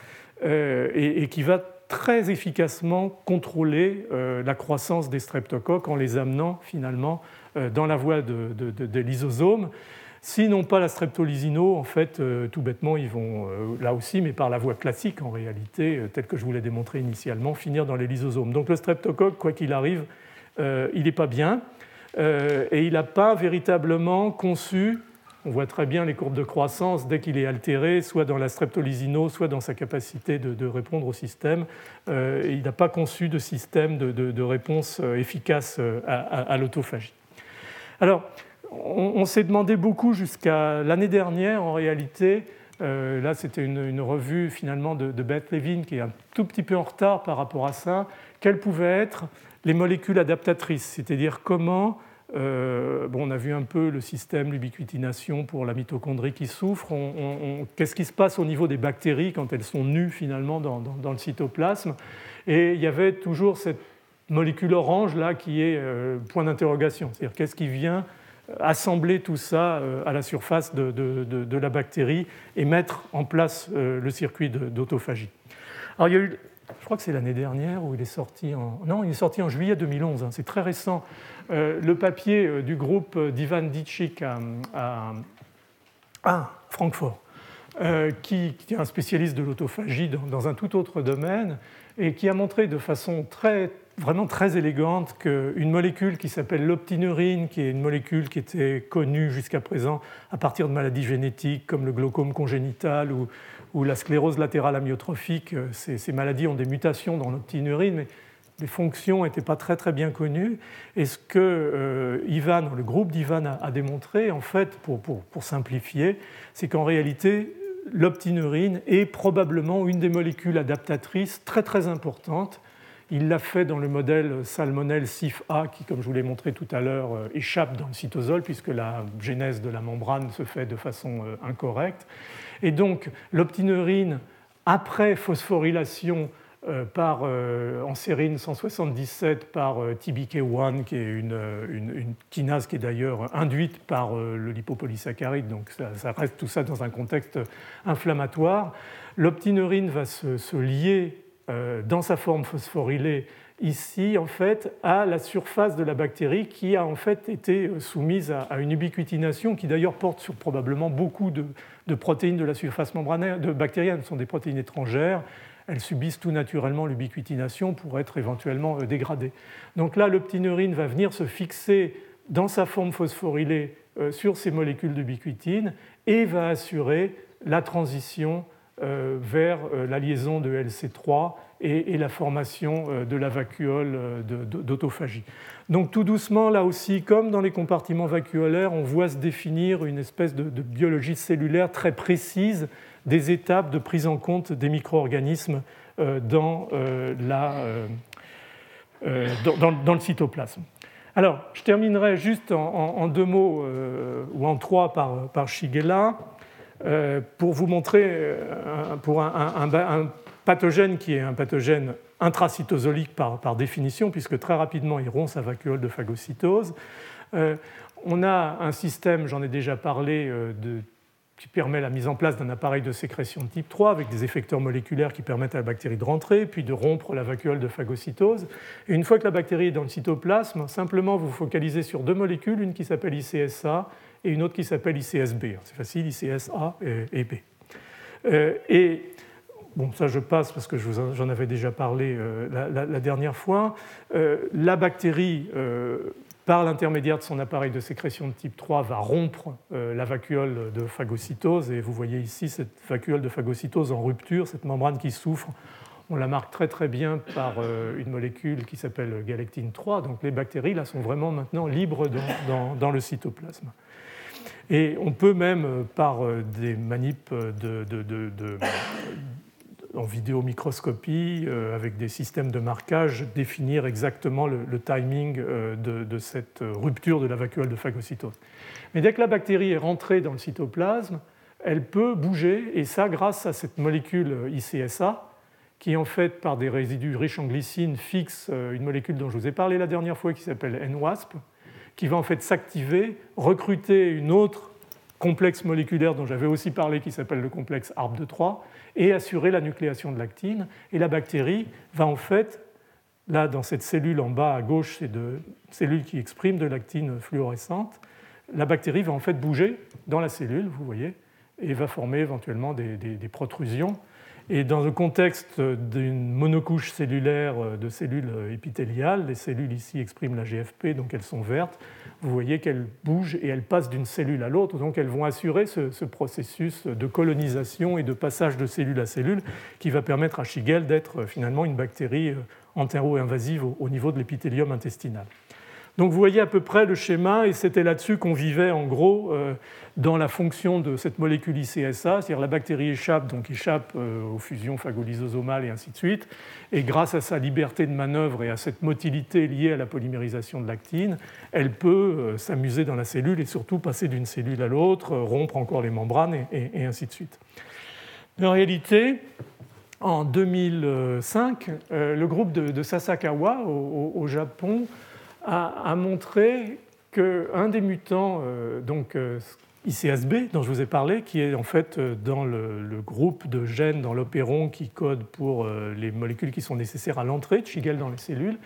euh, et, qui va très efficacement contrôler la croissance des streptocoques en les amenant finalement dans la voie de, lysosomes. S'ils n'ont pas la streptolysino, en fait, euh, tout bêtement, ils vont, euh, là aussi, mais par la voie classique en réalité, euh, telle que je vous l'ai démontré initialement, finir dans les lysosomes. Donc le streptocoque, quoi qu'il arrive, il n'est pas bien et il n'a pas véritablement conçu, on voit très bien les courbes de croissance dès qu'il est altéré, soit dans la streptolysino, soit dans sa capacité de, répondre au système. il n'a pas conçu de système de, réponse efficace à, à l'autophagie. Alors, on, s'est demandé beaucoup jusqu'à l'année dernière, en réalité, euh, là c'était une, revue finalement de, Beth Levin qui est un tout petit peu en retard par rapport à ça, quelles pouvaient être les molécules adaptatrices, c'est-à-dire comment, euh, bon, on a vu un peu le système, l'ubiquitination pour la mitochondrie qui souffre, qu'est-ce qui se passe au niveau des bactéries quand elles sont nues finalement dans, le cytoplasme, et il y avait toujours cette molécule orange là qui est euh, point d'interrogation, c'est-à-dire qu'est-ce qui vient assembler tout ça euh, à la surface de, la bactérie et mettre en place euh, le circuit d'autophagie. Alors il y a eu, je crois que c'est l'année dernière où il est sorti en, non, il est sorti en juillet 2011, hein, c'est très récent, euh, le papier du groupe d'Ivan Ditchik à, Francfort, qui, est un spécialiste de l'autophagie dans, dans, un tout autre domaine et qui a montré de façon très vraiment très élégante qu'une molécule qui s'appelle l'optinurine, qui est une molécule qui était connue jusqu'à présent à partir de maladies génétiques comme le glaucome congénital ou, la sclérose latérale amyotrophique, euh, ces, maladies ont des mutations dans l'optinurine, mais les fonctions n'étaient pas très très bien connues. Et ce que euh, Ivan, le groupe d'Ivan a, démontré, en fait, pour, pour simplifier, c'est qu'en réalité, l'optinurine est probablement une des molécules adaptatrices très très importantes il l'a fait dans le modèle salmonelle CIF-A qui, comme je vous l'ai montré tout à l'heure, euh, échappe dans le cytosol puisque la genèse de la membrane se fait de façon euh, incorrecte. Et donc l'optineurine après phosphorylation euh, par, en sérine 177 par euh, TBK1, qui est une, kinase qui est d'ailleurs induite par le lipopolysaccharide, donc ça, reste tout ça dans un contexte inflammatoire. L'optineurine va se, lier dans sa forme phosphorylée ici en fait à la surface de la bactérie qui a en fait été soumise à, une ubiquitination qui d'ailleurs porte sur probablement beaucoup de, de, protéines de la surface membranaire de bactérienne, ce sont des protéines étrangères elles subissent tout naturellement l'ubiquitination pour être éventuellement euh, dégradées. Donc là, l'optineurine va venir se fixer dans sa forme phosphorylée euh, sur ces molécules d'ubiquitine et va assurer la transition euh, vers la liaison de LC3 et la formation de la vacuole d'autophagie. Donc tout doucement, là aussi, comme dans les compartiments vacuolaires, on voit se définir une espèce de, biologie cellulaire très précise des étapes de prise en compte des micro-organismes euh, dans, euh, euh, dans, le cytoplasme. Alors, je terminerai juste en, deux mots ou en trois par Shigella pour vous montrer pour un, pathogène qui est un pathogène intracytosolique par, définition, puisque très rapidement il rompt sa vacuole de phagocytose. on a un système, j'en ai déjà parlé, qui permet la mise en place d'un appareil de sécrétion de type 3 avec des effecteurs moléculaires qui permettent à la bactérie de rentrer, puis de rompre la vacuole de phagocytose. Et une fois que la bactérie est dans le cytoplasme, simplement vous focalisez sur deux molécules, une qui s'appelle ICSA et une autre qui s'appelle ICSB. C'est facile, ICSA et B. Euh, et bon, ça je passe parce que j'en avais déjà parlé euh, la, dernière fois. Euh, la bactérie par l'intermédiaire de son appareil de sécrétion de type 3, va rompre la vacuole de phagocytose. Et vous voyez ici cette vacuole de phagocytose en rupture, cette membrane qui souffre. On la marque très très bien par une molécule qui s'appelle galectine 3. Donc les bactéries là sont vraiment maintenant libres dans, le cytoplasme. Et on peut même, euh, par des manips de, en vidéomicroscopie, euh, avec des systèmes de marquage, définir exactement le, timing euh, de, cette rupture de la vacuole de phagocytose. Mais dès que la bactérie est rentrée dans le cytoplasme, elle peut bouger, et ça grâce à cette molécule ICSA, qui en fait, par des résidus riches en glycine, fixe euh, une molécule dont je vous ai parlé la dernière fois, qui s'appelle NWASP, qui va en fait s'activer, recruter une autre complexe moléculaire dont j'avais aussi parlé, qui s'appelle le complexe ARP2-3, et assurer la nucléation de l'actine. Et la bactérie va en fait, là dans cette cellule en bas à gauche, c'est de cellules qui expriment de l'actine fluorescente, la bactérie va en fait bouger dans la cellule, vous voyez, et va former éventuellement des, des protrusions et dans le contexte d'une monocouche cellulaire de cellules épithéliales, les cellules ici expriment la GFP, donc elles sont vertes, vous voyez qu'elles bougent et elles passent d'une cellule à l'autre, donc elles vont assurer ce, processus de colonisation et de passage de cellule à cellule qui va permettre à Shigel d'être finalement une bactérie entéro-invasive au niveau de l'épithélium intestinal. Donc vous voyez à peu près le schéma, et c'était là-dessus qu'on vivait en gros euh, dans la fonction de cette molécule ICSA, c'est-à-dire la bactérie échappe, donc échappe euh, aux fusions phagolysosomales et ainsi de suite, et grâce à sa liberté de manœuvre et à cette motilité liée à la polymérisation de l'actine, elle peut euh, s'amuser dans la cellule et surtout passer d'une cellule à l'autre, rompre encore les membranes et, ainsi de suite. En réalité, en 2005, le groupe de, Sasakawa au Japon a, montré qu'un des mutants, euh, donc euh, ICSB, dont je vous ai parlé, qui est en fait euh, dans le, groupe de gènes dans l'opéron qui code pour les molécules qui sont nécessaires à l'entrée de Shigel dans les cellules,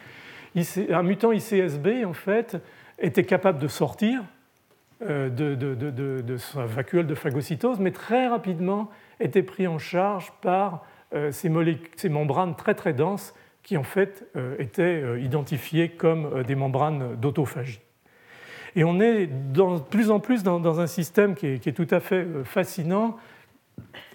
un mutant ICSB en fait était capable de sortir de, sa vacuole de phagocytose, mais très rapidement était pris en charge par ces, ces membranes très très denses qui en fait euh, étaient euh, identifiées comme euh, des membranes d'autophagie. Et on est de plus en plus dans, un système qui est, tout à fait fascinant,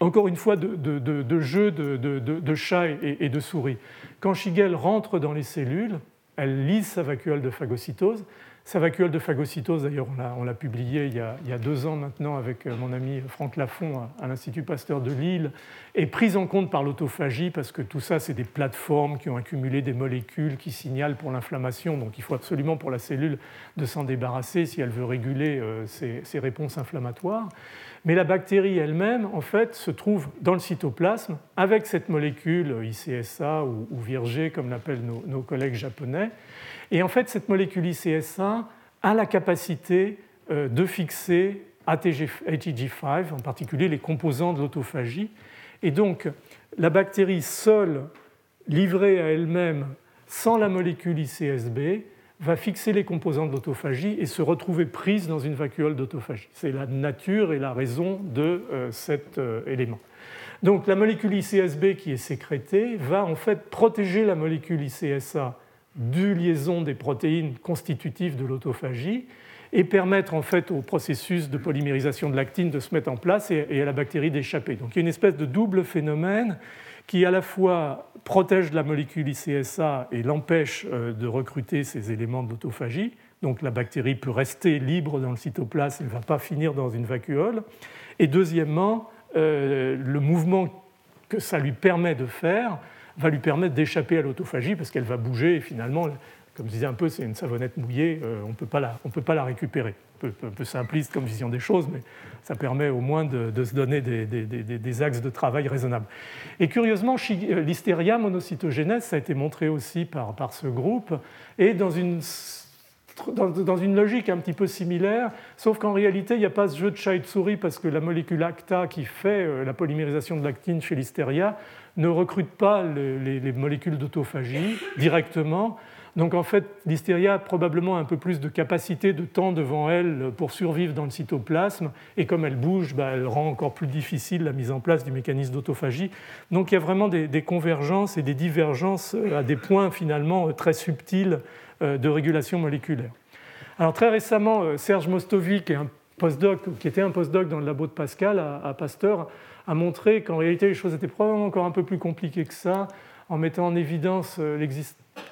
encore une fois, de, jeu de, chat et, de souris. Quand Shigel rentre dans les cellules, elle lise sa vacuole de phagocytose, Sa vacuole de phagocytose, d'ailleurs, on l'a publié il y, a, deux ans maintenant avec euh, mon ami Franck Lafont à, l'Institut Pasteur de Lille, est prise en compte par l'autophagie parce que tout ça, c'est des plateformes qui ont accumulé des molécules qui signalent pour l'inflammation. Donc il faut absolument pour la cellule de s'en débarrasser si elle veut réguler euh, ses, réponses inflammatoires. Mais la bactérie elle-même, en fait, se trouve dans le cytoplasme avec cette molécule ICSA ou, ou Virg, comme l'appellent nos collègues japonais. Et en fait, cette molécule ICS1 a la capacité euh, de fixer ATG5, en particulier les composants de l'autophagie. Et donc, la bactérie seule, livrée à elle-même, sans la molécule ICSB, va fixer les composants de l'autophagie et se retrouver prise dans une vacuole d'autophagie. C'est la nature et la raison de euh, cet euh, élément. Donc la molécule ICSB qui est sécrétée va en fait protéger la molécule ICSA du liaison des protéines constitutives de l'autophagie et permettre en fait au processus de polymérisation de l'actine de se mettre en place et, à la bactérie d'échapper. Donc il y a une espèce de double phénomène qui à la fois protège la molécule ICSA et l'empêche euh, de recruter ces éléments de l'autophagie. Donc la bactérie peut rester libre dans le cytoplasme et ne va pas finir dans une vacuole. Et deuxièmement, euh, le mouvement que ça lui permet de faire va lui permettre d'échapper à l'autophagie parce qu'elle va bouger et finalement, comme je disais un peu, c'est une savonnette mouillée, euh, on ne peut pas la récupérer. Un peu, simpliste comme vision des choses, mais ça permet au moins de, se donner des, axes de travail raisonnables. Et curieusement, euh, l'hystéria monocytogénèse, ça a été montré aussi par, par ce groupe, et dans une dans, une logique un petit peu similaire, sauf qu'en réalité, il n'y a pas ce jeu de chat et de souris parce que la molécule ACTA qui fait euh, la polymérisation de l'actine chez l'hystéria ne recrute pas les, molécules d'autophagie directement. Donc en fait, l'hystéria a probablement un peu plus de capacité de temps devant elle pour survivre dans le cytoplasme, et comme elle bouge, bah, elle rend encore plus difficile la mise en place du mécanisme d'autophagie. Donc il y a vraiment des, convergences et des divergences euh, à des points finalement euh, très subtils euh, de régulation moléculaire. Alors très récemment, Serge Mostovic, un qui était un postdoc dans le labo de Pascal à Pasteur, a montré qu'en réalité les choses étaient probablement encore un peu plus compliquées que ça, en mettant en évidence euh,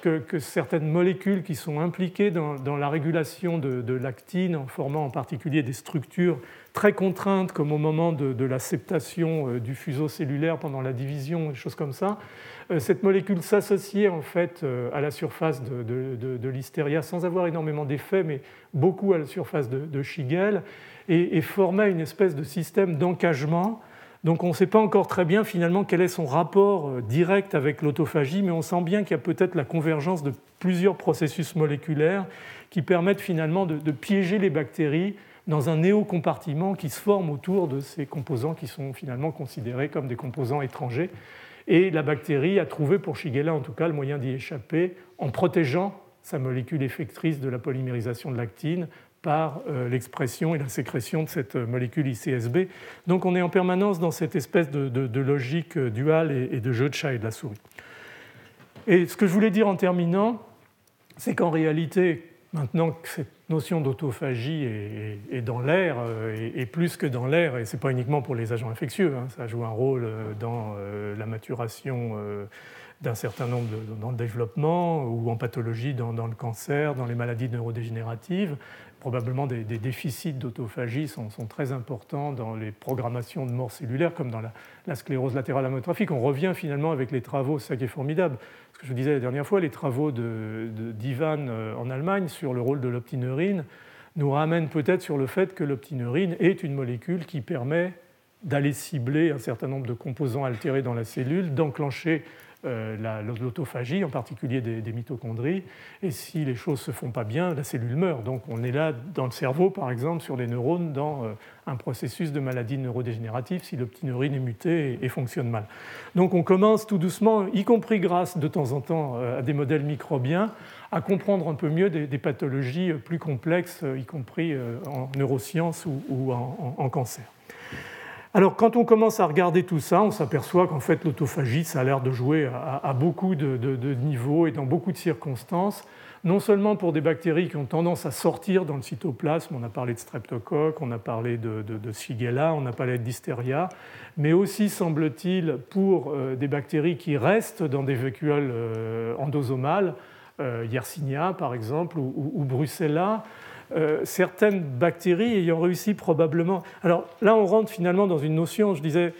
que, certaines molécules qui sont impliquées dans, la régulation de, l'actine, en formant en particulier des structures très contraintes, comme au moment de, l'acceptation euh, du fuseau cellulaire pendant la division, des choses comme ça, euh, cette molécule s'associait en fait à la surface de, l'hystéria sans avoir énormément d'effet, mais beaucoup à la surface de, Schigel, et, et formait une espèce de système d'encagement donc on ne sait pas encore très bien finalement quel est son rapport euh, direct avec l'autophagie, mais on sent bien qu'il y a peut-être la convergence de plusieurs processus moléculaires qui permettent finalement de, piéger les bactéries dans un néocompartiment qui se forme autour de ces composants qui sont finalement considérés comme des composants étrangers. Et la bactérie a trouvé pour Shigella en tout cas le moyen d'y échapper en protégeant sa molécule effectrice de la polymérisation de l'actine par euh, l'expression et la sécrétion de cette molécule ICSB. Donc on est en permanence dans cette espèce de, logique duale et, de jeu de chat et de la souris. Et ce que je voulais dire en terminant, c'est qu'en réalité, maintenant que cette notion d'autophagie est, dans l'air, euh, et, plus que dans l'air, et ce n'est pas uniquement pour les agents infectieux, hein, ça joue un rôle euh, dans la maturation d'un certain nombre dans le développement ou en pathologie dans, le cancer, dans les maladies neurodégénératives, probablement des, déficits d'autophagie sont, très importants dans les programmations de mort cellulaire, comme dans la, sclérose latérale amyotrophique. On revient finalement avec les travaux, ça qui est formidable. Ce que je disais la dernière fois, les travaux d'Ivan euh, en Allemagne sur le rôle de l'optineurine nous ramènent peut-être sur le fait que l'optineurine est une molécule qui permet d'aller cibler un certain nombre de composants altérés dans la cellule, d'enclencher l'autophagie, en particulier des, mitochondries. Et si les choses ne se font pas bien, la cellule meurt. Donc on est là dans le cerveau, par exemple, sur les neurones, dans euh, un processus de maladie neurodégénérative, si l'optineurine est mutée et, fonctionne mal. Donc on commence tout doucement, y compris grâce de temps en temps euh, à des modèles microbiens, à comprendre un peu mieux des, pathologies plus complexes, y compris en neurosciences ou, en cancer. Alors quand on commence à regarder tout ça, on s'aperçoit qu'en fait l'autophagie, ça a l'air de jouer à, beaucoup de, niveaux et dans beaucoup de circonstances, non seulement pour des bactéries qui ont tendance à sortir dans le cytoplasme, on a parlé de streptocoque, on a parlé de, de Shigella, on a parlé de dystéria, mais aussi, semble-t-il, pour euh, des bactéries qui restent dans des vacuoles euh, endosomales, Yersinia par exemple ou, Brucella. Certaines bactéries ayant réussi probablement. Alors là, on rentre finalement dans une notion, je disais,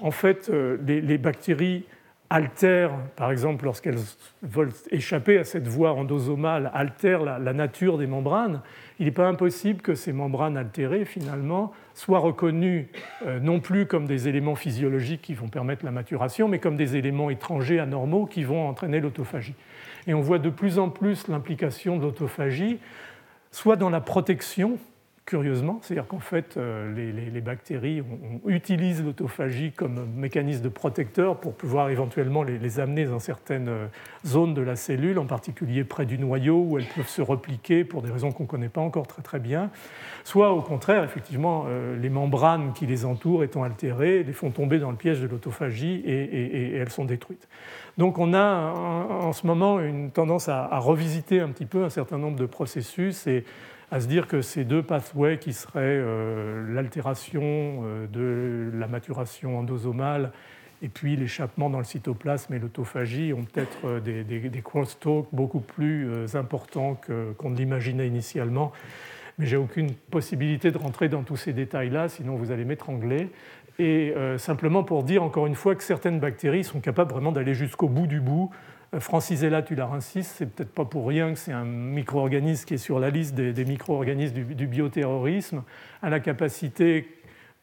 en fait, les bactéries altèrent, par exemple, lorsqu'elles veulent échapper à cette voie endosomale, altèrent la, nature des membranes, il n'est pas impossible que ces membranes altérées, finalement, soient reconnues euh, non plus comme des éléments physiologiques qui vont permettre la maturation, mais comme des éléments étrangers anormaux qui vont entraîner l'autophagie. Et on voit de plus en plus l'implication de l'autophagie, soit dans la protection, curieusement, c'est-à-dire qu'en fait, euh, les, bactéries utilisent l'autophagie comme mécanisme de protecteur pour pouvoir éventuellement les, amener dans certaines euh, zones de la cellule, en particulier près du noyau, où elles peuvent se repliquer pour des raisons qu'on ne connaît pas encore très très bien. Soit au contraire, effectivement, euh, les membranes qui les entourent étant altérées, les font tomber dans le piège de l'autophagie et, elles sont détruites. Donc on a en, ce moment une tendance à, à, revisiter un petit peu un certain nombre de processus et à se dire que ces deux pathways qui seraient euh, l'altération euh, de la maturation endosomale et puis l'échappement dans le cytoplasme et l'autophagie ont peut-être euh, des, des, crosstalks beaucoup plus importants qu'on ne l'imaginait initialement. Mais j'ai aucune possibilité de rentrer dans tous ces détails-là, sinon vous allez m'étrangler. Et simplement pour dire encore une fois que certaines bactéries sont capables vraiment d'aller jusqu'au bout du bout Francisella tularensis, c'est peut-être pas pour rien que c'est un micro-organisme qui est sur la liste des, micro-organismes du, bioterrorisme, a la capacité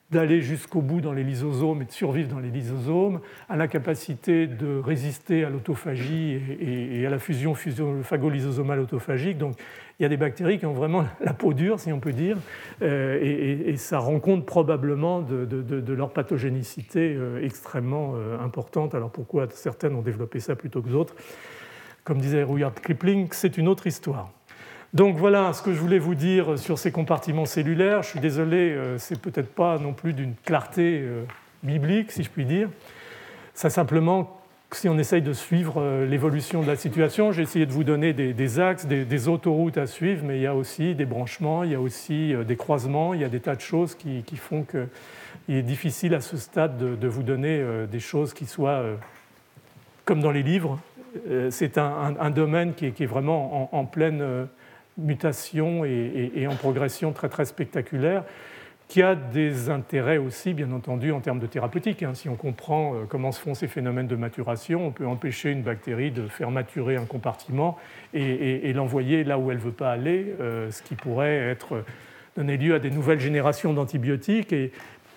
d'aller jusqu'au bout dans les lysosomes et de survivre dans les lysosomes, a la capacité de résister à l'autophagie et, à la fusion, fusion phagolysosomale autophagique. Donc il y a des bactéries qui ont vraiment la peau dure, si on peut dire, euh, et, ça rend compte probablement de, leur pathogénicité euh, extrêmement euh, importante. Alors pourquoi certaines ont développé ça plutôt que d'autres? Comme disait Rudyard Kipling, c'est une autre histoire. Donc voilà ce que je voulais vous dire sur ces compartiments cellulaires. Je suis désolé, c'est peut-être pas non plus d'une clarté biblique, si je puis dire. Ça simplement, si on essaye de suivre euh, l'évolution de la situation, j'ai essayé de vous donner des, axes, des, autoroutes à suivre, mais il y a aussi des branchements, il y a aussi des croisements, il y a des tas de choses qui, font qu'il est difficile à ce stade de, vous donner des choses qui soient comme dans les livres. C'est un, domaine qui est, vraiment en pleine mutation et, en progression très très spectaculaire, qui a des intérêts aussi, bien entendu, en termes de thérapeutique. Hein. Si on comprend euh, comment se font ces phénomènes de maturation, on peut empêcher une bactérie de faire maturer un compartiment et, l'envoyer là où elle ne veut pas aller, euh, ce qui pourrait être, donner lieu à des nouvelles générations d'antibiotiques. Et,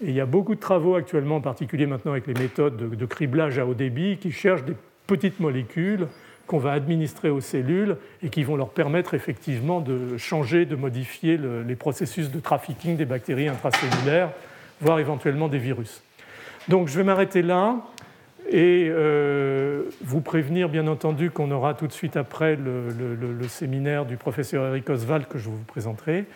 il y a beaucoup de travaux actuellement, en particulier maintenant avec les méthodes de criblage à haut débit, qui cherchent des petites molécules qu'on va administrer aux cellules et qui vont leur permettre effectivement de changer, de modifier les processus de trafficking des bactéries intracellulaires, voire éventuellement des virus. Donc je vais m'arrêter là et euh, vous prévenir bien entendu qu'on aura tout de suite après le, séminaire du professeur Eric Oswald que je vous présenterai.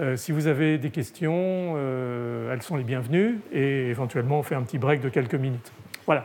Euh, si vous avez des questions, euh, elles sont les bienvenues et éventuellement on fait un petit break de quelques minutes. Voilà.